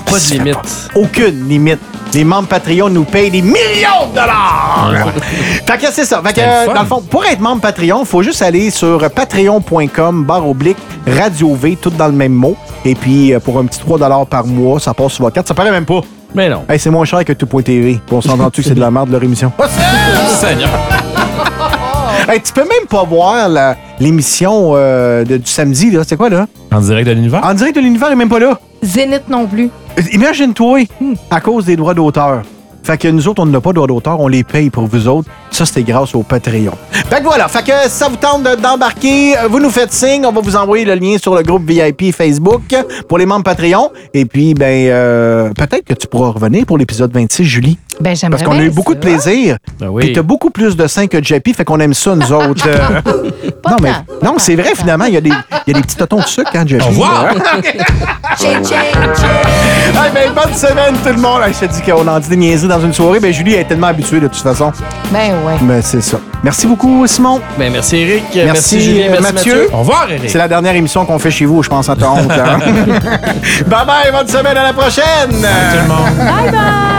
pas de limite. aucune limite. Les membres Patreon nous payent des millions de dollars. fait que c'est ça. Fait que, euh, dans le fond, pour être membre Patreon, il faut juste aller sur patreon.com barre oblique radio V, tout dans le même mot. Et puis, euh, pour un petit 3 par mois, ça passe sur votre carte. Ça paraît même pas. Mais non. Hey, c'est moins cher que tout.tv. On s'entend-tu que c'est de la merde, leur émission? Seigneur. hey, tu peux même pas voir l'émission euh, de- du samedi, là. C'est quoi, là? En direct de l'univers? En direct de l'univers, il est même pas là. Zénith non plus. Imagine-toi, à cause des droits d'auteur. Fait que nous autres, on n'a pas de droits d'auteur, on les paye pour vous autres. Ça, c'était grâce au Patreon. Fait que voilà, fait que ça vous tente de- d'embarquer, euh, vous nous faites signe, on va vous envoyer le lien sur le groupe VIP Facebook pour les membres Patreon. Et puis, ben, euh, peut-être que tu pourras revenir pour l'épisode 26, Julie. Ben, j'aimerais Parce qu'on a eu beaucoup ça. de plaisir. Ben Puis oui. t'as beaucoup plus de seins que JP, fait qu'on aime ça, nous autres. Euh, Pas non, mais non, c'est vrai, finalement, il y, a des- il y a des petits totons de sucre, hein, JP. Au revoir. Hey, ben, bonne semaine, tout le monde. Hey, je te dis qu'on en dit des niaiseries dans une soirée. Ben, Julie elle est tellement habituée, de toute façon. Ben, ouais. Ben, c'est ça. Merci beaucoup, Simon. Ben, merci Eric. Merci, Julie. euh, Merci Mathieu. Mathieu. Au revoir, Eric. C'est la dernière émission qu'on fait chez vous, je pense, à ta honte. hein. bye bye, bonne semaine, à la prochaine. Tout le monde. Bye bye!